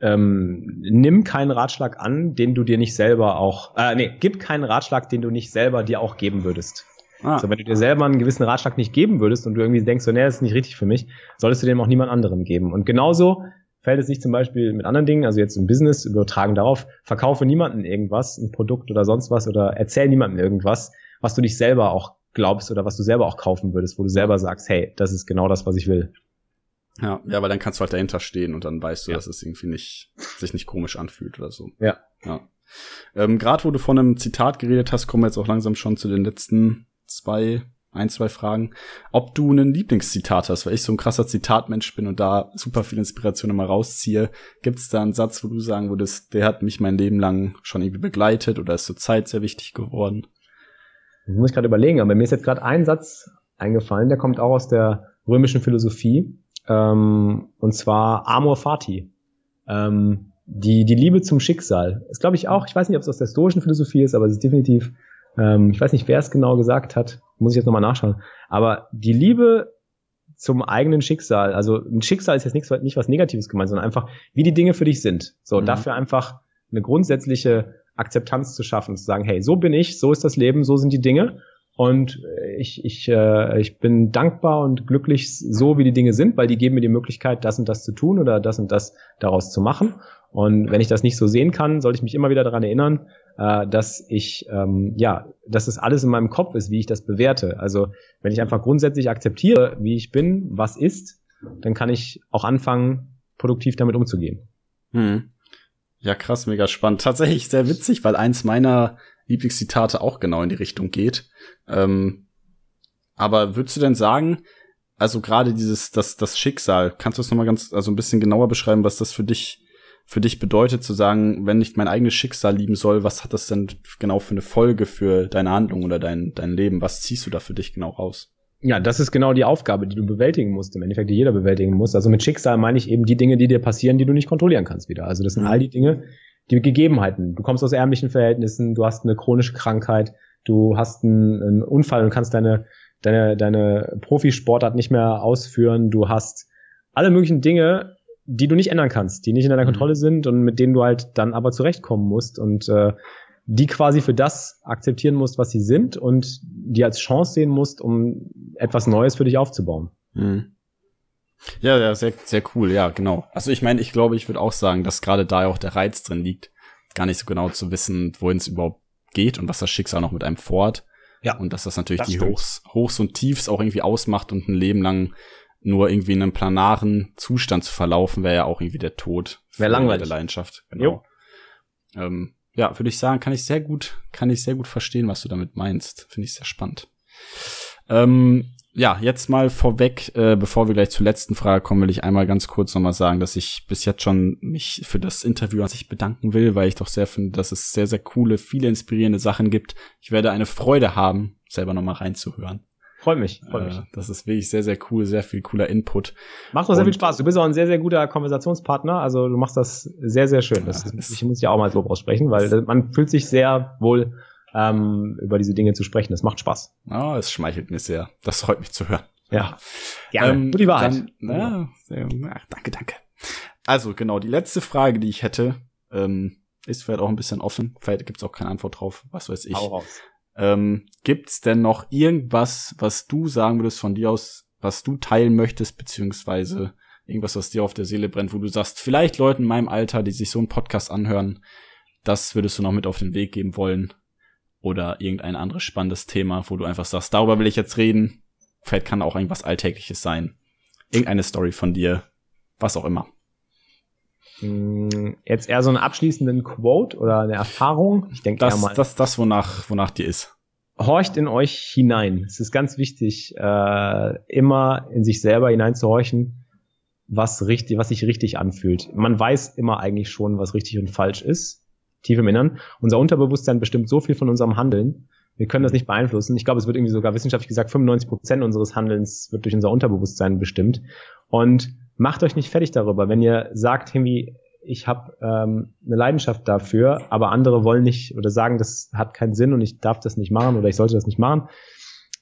ähm, nimm keinen Ratschlag an, den du dir nicht selber auch, äh, nee, gib keinen Ratschlag, den du nicht selber dir auch geben würdest. Ah. So, wenn du dir selber einen gewissen Ratschlag nicht geben würdest und du irgendwie denkst, so, nee, das ist nicht richtig für mich, solltest du dem auch niemand anderem geben. Und genauso fällt es sich zum Beispiel mit anderen Dingen, also jetzt im Business übertragen darauf, verkaufe niemanden irgendwas, ein Produkt oder sonst was oder erzähl niemandem irgendwas, was du nicht selber auch glaubst oder was du selber auch kaufen würdest, wo du selber sagst, hey, das ist genau das, was ich will. Ja, ja, weil dann kannst du halt dahinter stehen und dann weißt du, ja. dass es irgendwie nicht, sich nicht komisch anfühlt oder so. Ja. Ja. Ähm, Gerade wo du von einem Zitat geredet hast, kommen wir jetzt auch langsam schon zu den letzten zwei, ein, zwei Fragen, ob du einen Lieblingszitat hast, weil ich so ein krasser Zitatmensch bin und da super viel Inspiration immer rausziehe. Gibt es da einen Satz, wo du sagen würdest, der hat mich mein Leben lang schon irgendwie begleitet oder ist zur Zeit sehr wichtig geworden? Das muss ich gerade überlegen, aber mir ist jetzt gerade ein Satz eingefallen, der kommt auch aus der römischen Philosophie, ähm, und zwar Amor Fati. Ähm, die, die Liebe zum Schicksal ist, glaube ich, auch, ich weiß nicht, ob es aus der stoischen Philosophie ist, aber es ist definitiv, ähm, ich weiß nicht, wer es genau gesagt hat, muss ich jetzt nochmal nachschauen, aber die Liebe zum eigenen Schicksal, also ein Schicksal ist jetzt nichts, nicht was Negatives gemeint, sondern einfach, wie die Dinge für dich sind. So, mhm. dafür einfach eine grundsätzliche Akzeptanz zu schaffen, zu sagen, hey, so bin ich, so ist das Leben, so sind die Dinge und ich, ich, äh, ich bin dankbar und glücklich, so wie die Dinge sind, weil die geben mir die Möglichkeit, das und das zu tun oder das und das daraus zu machen. Und wenn ich das nicht so sehen kann, sollte ich mich immer wieder daran erinnern, äh, dass ich, ähm, ja, dass es alles in meinem Kopf ist, wie ich das bewerte. Also wenn ich einfach grundsätzlich akzeptiere, wie ich bin, was ist, dann kann ich auch anfangen, produktiv damit umzugehen. Hm. Ja, krass, mega spannend. Tatsächlich sehr witzig, weil eins meiner Lieblingszitate auch genau in die Richtung geht. Ähm, aber würdest du denn sagen, also gerade dieses, das, das Schicksal, kannst du es nochmal ganz, also ein bisschen genauer beschreiben, was das für dich, für dich bedeutet, zu sagen, wenn ich mein eigenes Schicksal lieben soll, was hat das denn genau für eine Folge für deine Handlung oder dein, dein Leben? Was ziehst du da für dich genau raus? Ja, das ist genau die Aufgabe, die du bewältigen musst, im Endeffekt, die jeder bewältigen muss. Also mit Schicksal meine ich eben die Dinge, die dir passieren, die du nicht kontrollieren kannst wieder. Also das sind mhm. all die Dinge, die Gegebenheiten. Du kommst aus ärmlichen Verhältnissen, du hast eine chronische Krankheit, du hast einen, einen Unfall und kannst deine, deine, deine Profisportart nicht mehr ausführen, du hast alle möglichen Dinge, die du nicht ändern kannst, die nicht in deiner mhm. Kontrolle sind und mit denen du halt dann aber zurechtkommen musst und äh, die quasi für das akzeptieren musst, was sie sind und die als Chance sehen musst, um etwas Neues für dich aufzubauen. Mhm. Ja, ja, sehr, sehr cool, ja, genau. Also ich meine, ich glaube, ich würde auch sagen, dass gerade da auch der Reiz drin liegt, gar nicht so genau zu wissen, wohin es überhaupt geht und was das Schicksal noch mit einem fort. Ja. Und dass das natürlich das die Hochs, Hochs und Tiefs auch irgendwie ausmacht und ein Leben lang nur irgendwie in einem planaren Zustand zu verlaufen, wäre ja auch irgendwie der Tod. Wäre langweilig. Der Leidenschaft, genau. Ähm, ja, würde ich sagen, kann ich sehr gut, kann ich sehr gut verstehen, was du damit meinst. Finde ich sehr spannend. Ähm, ja, jetzt mal vorweg, äh, bevor wir gleich zur letzten Frage kommen, will ich einmal ganz kurz nochmal sagen, dass ich bis jetzt schon mich für das Interview an sich bedanken will, weil ich doch sehr finde, dass es sehr, sehr coole, viele inspirierende Sachen gibt. Ich werde eine Freude haben, selber nochmal reinzuhören. Freut mich, freut mich. Äh, das ist wirklich sehr, sehr cool, sehr viel cooler Input. Macht auch sehr viel Spaß. Du bist auch ein sehr, sehr guter Konversationspartner. Also du machst das sehr, sehr schön. Das, das ich muss ja auch mal so aussprechen, weil man fühlt sich sehr wohl ähm, über diese Dinge zu sprechen. Das macht Spaß. Oh, es schmeichelt mir sehr. Das freut mich zu hören. Ja. Ja, ähm, die Wahrheit. Dann, na, sehr, ach, danke, danke. Also, genau, die letzte Frage, die ich hätte, ähm, ist vielleicht auch ein bisschen offen. Vielleicht gibt's auch keine Antwort drauf. Was weiß ich. Hau raus. Ähm, gibt's denn noch irgendwas, was du sagen würdest von dir aus, was du teilen möchtest, beziehungsweise irgendwas, was dir auf der Seele brennt, wo du sagst, vielleicht Leuten in meinem Alter, die sich so einen Podcast anhören, das würdest du noch mit auf den Weg geben wollen? oder irgendein anderes spannendes Thema, wo du einfach sagst, darüber will ich jetzt reden. Vielleicht kann auch irgendwas Alltägliches sein. Irgendeine Story von dir, was auch immer. Mm, jetzt eher so einen abschließenden Quote oder eine Erfahrung. Ich denke das, mal. Das, das, wonach, wonach dir ist. Horcht in euch hinein. Es ist ganz wichtig, äh, immer in sich selber hineinzuhorchen, was richtig, was sich richtig anfühlt. Man weiß immer eigentlich schon, was richtig und falsch ist tief im Innern. Unser Unterbewusstsein bestimmt so viel von unserem Handeln. Wir können das nicht beeinflussen. Ich glaube, es wird irgendwie sogar wissenschaftlich gesagt, 95 Prozent unseres Handelns wird durch unser Unterbewusstsein bestimmt. Und macht euch nicht fertig darüber, wenn ihr sagt, irgendwie, ich habe ähm, eine Leidenschaft dafür, aber andere wollen nicht oder sagen, das hat keinen Sinn und ich darf das nicht machen oder ich sollte das nicht machen.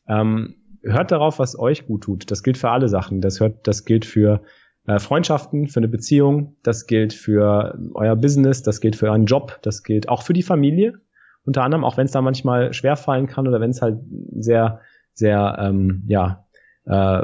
Ähm, hört darauf, was euch gut tut. Das gilt für alle Sachen. Das hört, das gilt für äh, Freundschaften, für eine Beziehung, das gilt für euer Business, das gilt für euren Job, das gilt auch für die Familie. Unter anderem, auch wenn es da manchmal schwer fallen kann oder wenn es halt sehr, sehr, ähm, ja, äh,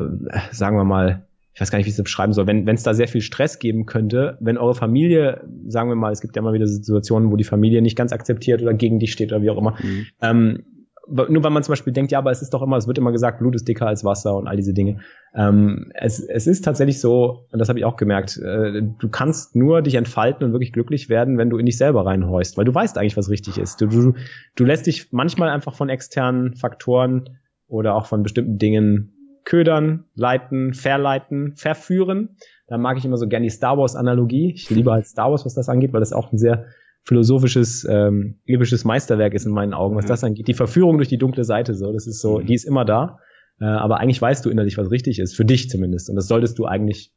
sagen wir mal, ich weiß gar nicht, wie ich es beschreiben soll, wenn es da sehr viel Stress geben könnte, wenn eure Familie, sagen wir mal, es gibt ja immer wieder Situationen, wo die Familie nicht ganz akzeptiert oder gegen dich steht oder wie auch immer, mhm. ähm, nur weil man zum Beispiel denkt, ja, aber es ist doch immer, es wird immer gesagt, Blut ist dicker als Wasser und all diese Dinge. Ähm, es, es ist tatsächlich so, und das habe ich auch gemerkt, äh, du kannst nur dich entfalten und wirklich glücklich werden, wenn du in dich selber reinhorchst, weil du weißt eigentlich, was richtig ist. Du, du, du lässt dich manchmal einfach von externen Faktoren oder auch von bestimmten Dingen ködern, leiten, verleiten, verführen. Da mag ich immer so gerne die Star Wars Analogie. Ich liebe halt Star Wars, was das angeht, weil das auch ein sehr philosophisches, ähm, episches Meisterwerk ist in meinen Augen, was mhm. das angeht. Die Verführung durch die dunkle Seite, so, das ist so, mhm. die ist immer da. Äh, aber eigentlich weißt du innerlich, was richtig ist, für dich zumindest. Und das solltest du eigentlich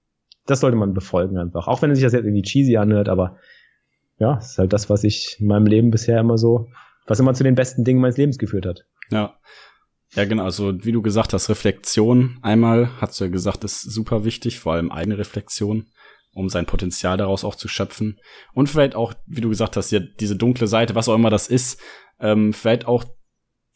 das sollte man befolgen einfach. Auch wenn sich das jetzt irgendwie cheesy anhört, aber ja, ist halt das, was ich in meinem Leben bisher immer so, was immer zu den besten Dingen meines Lebens geführt hat. Ja. Ja, genau. Also, wie du gesagt hast, Reflexion einmal, hast du ja gesagt, ist super wichtig, vor allem eigene Reflexion, um sein Potenzial daraus auch zu schöpfen. Und vielleicht auch, wie du gesagt hast, ja, diese dunkle Seite, was auch immer das ist, ähm, vielleicht auch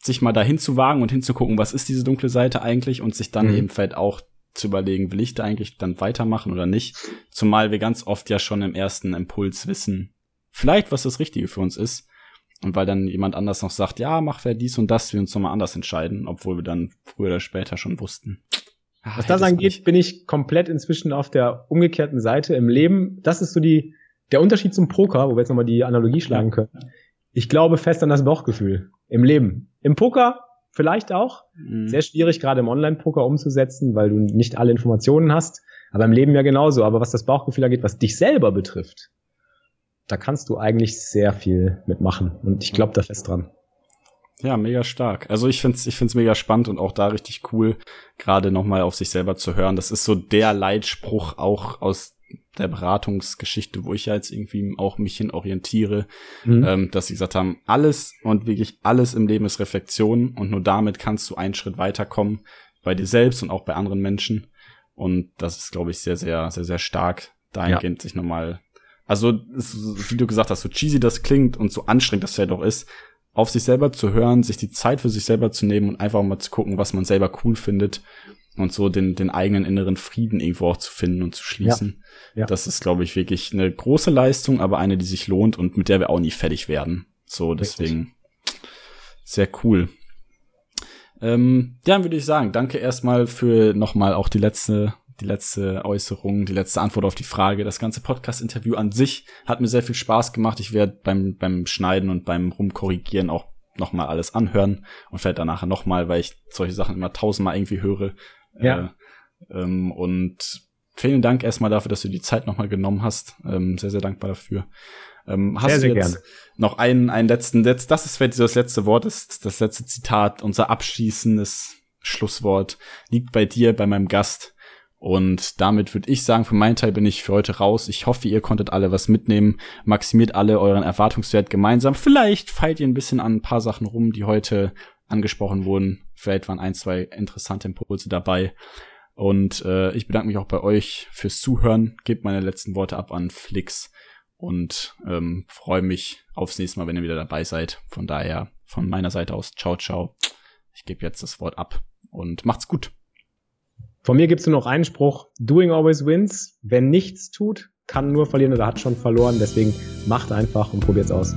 sich mal dahin zu wagen und hinzugucken, was ist diese dunkle Seite eigentlich und sich dann mhm. eben vielleicht auch zu überlegen, will ich da eigentlich dann weitermachen oder nicht. Zumal wir ganz oft ja schon im ersten Impuls wissen, vielleicht was das Richtige für uns ist. Und weil dann jemand anders noch sagt, ja, mach wer dies und das, wir uns nochmal anders entscheiden, obwohl wir dann früher oder später schon wussten. Ach, Was das angeht, bin ich komplett inzwischen auf der umgekehrten Seite im Leben. Das ist so die, der Unterschied zum Poker, wo wir jetzt nochmal die Analogie schlagen können. Ich glaube fest an das Bauchgefühl im Leben. Im Poker vielleicht auch. Mhm. Sehr schwierig, gerade im Online-Poker umzusetzen, weil du nicht alle Informationen hast. Aber im Leben ja genauso. Aber was das Bauchgefühl angeht, was dich selber betrifft, da kannst du eigentlich sehr viel mitmachen. Und ich glaube da fest dran. Ja, mega stark. Also ich find's, ich find's mega spannend und auch da richtig cool, gerade nochmal auf sich selber zu hören. Das ist so der Leitspruch auch aus der Beratungsgeschichte, wo ich ja jetzt irgendwie auch mich hin orientiere, mhm. ähm, dass sie gesagt haben, alles und wirklich alles im Leben ist Reflexion und nur damit kannst du einen Schritt weiterkommen bei dir selbst und auch bei anderen Menschen. Und das ist, glaube ich, sehr, sehr, sehr, sehr stark, dahingehend ja. sich nochmal also, wie du gesagt hast, so cheesy das klingt und so anstrengend das ja doch ist, auf sich selber zu hören, sich die Zeit für sich selber zu nehmen und einfach mal zu gucken, was man selber cool findet und so den, den eigenen inneren Frieden irgendwo auch zu finden und zu schließen. Ja, ja. Das ist, glaube ich, wirklich eine große Leistung, aber eine, die sich lohnt und mit der wir auch nie fertig werden. So, deswegen Richtig. sehr cool. Ähm, ja, würde ich sagen, danke erstmal für nochmal auch die letzte die letzte Äußerung, die letzte Antwort auf die Frage. Das ganze Podcast-Interview an sich hat mir sehr viel Spaß gemacht. Ich werde beim, beim Schneiden und beim Rumkorrigieren auch nochmal alles anhören und vielleicht danach nochmal, weil ich solche Sachen immer tausendmal irgendwie höre. Ja. Äh, ähm, und vielen Dank erstmal dafür, dass du die Zeit nochmal genommen hast. Ähm, sehr, sehr dankbar dafür. Ähm, hast sehr, du jetzt gerne. noch einen, einen letzten, das ist vielleicht das letzte Wort, das, das letzte Zitat, unser abschließendes Schlusswort liegt bei dir, bei meinem Gast. Und damit würde ich sagen, für meinen Teil bin ich für heute raus. Ich hoffe, ihr konntet alle was mitnehmen. Maximiert alle euren Erwartungswert gemeinsam. Vielleicht feilt ihr ein bisschen an ein paar Sachen rum, die heute angesprochen wurden. Vielleicht waren ein, zwei interessante Impulse dabei. Und äh, ich bedanke mich auch bei euch fürs Zuhören. Gebt meine letzten Worte ab an Flix und ähm, freue mich aufs nächste Mal, wenn ihr wieder dabei seid. Von daher von meiner Seite aus, ciao, ciao. Ich gebe jetzt das Wort ab und macht's gut. Von mir gibt's nur noch einen Spruch. Doing always wins. Wer nichts tut, kann nur verlieren oder hat schon verloren. Deswegen macht einfach und probiert's aus.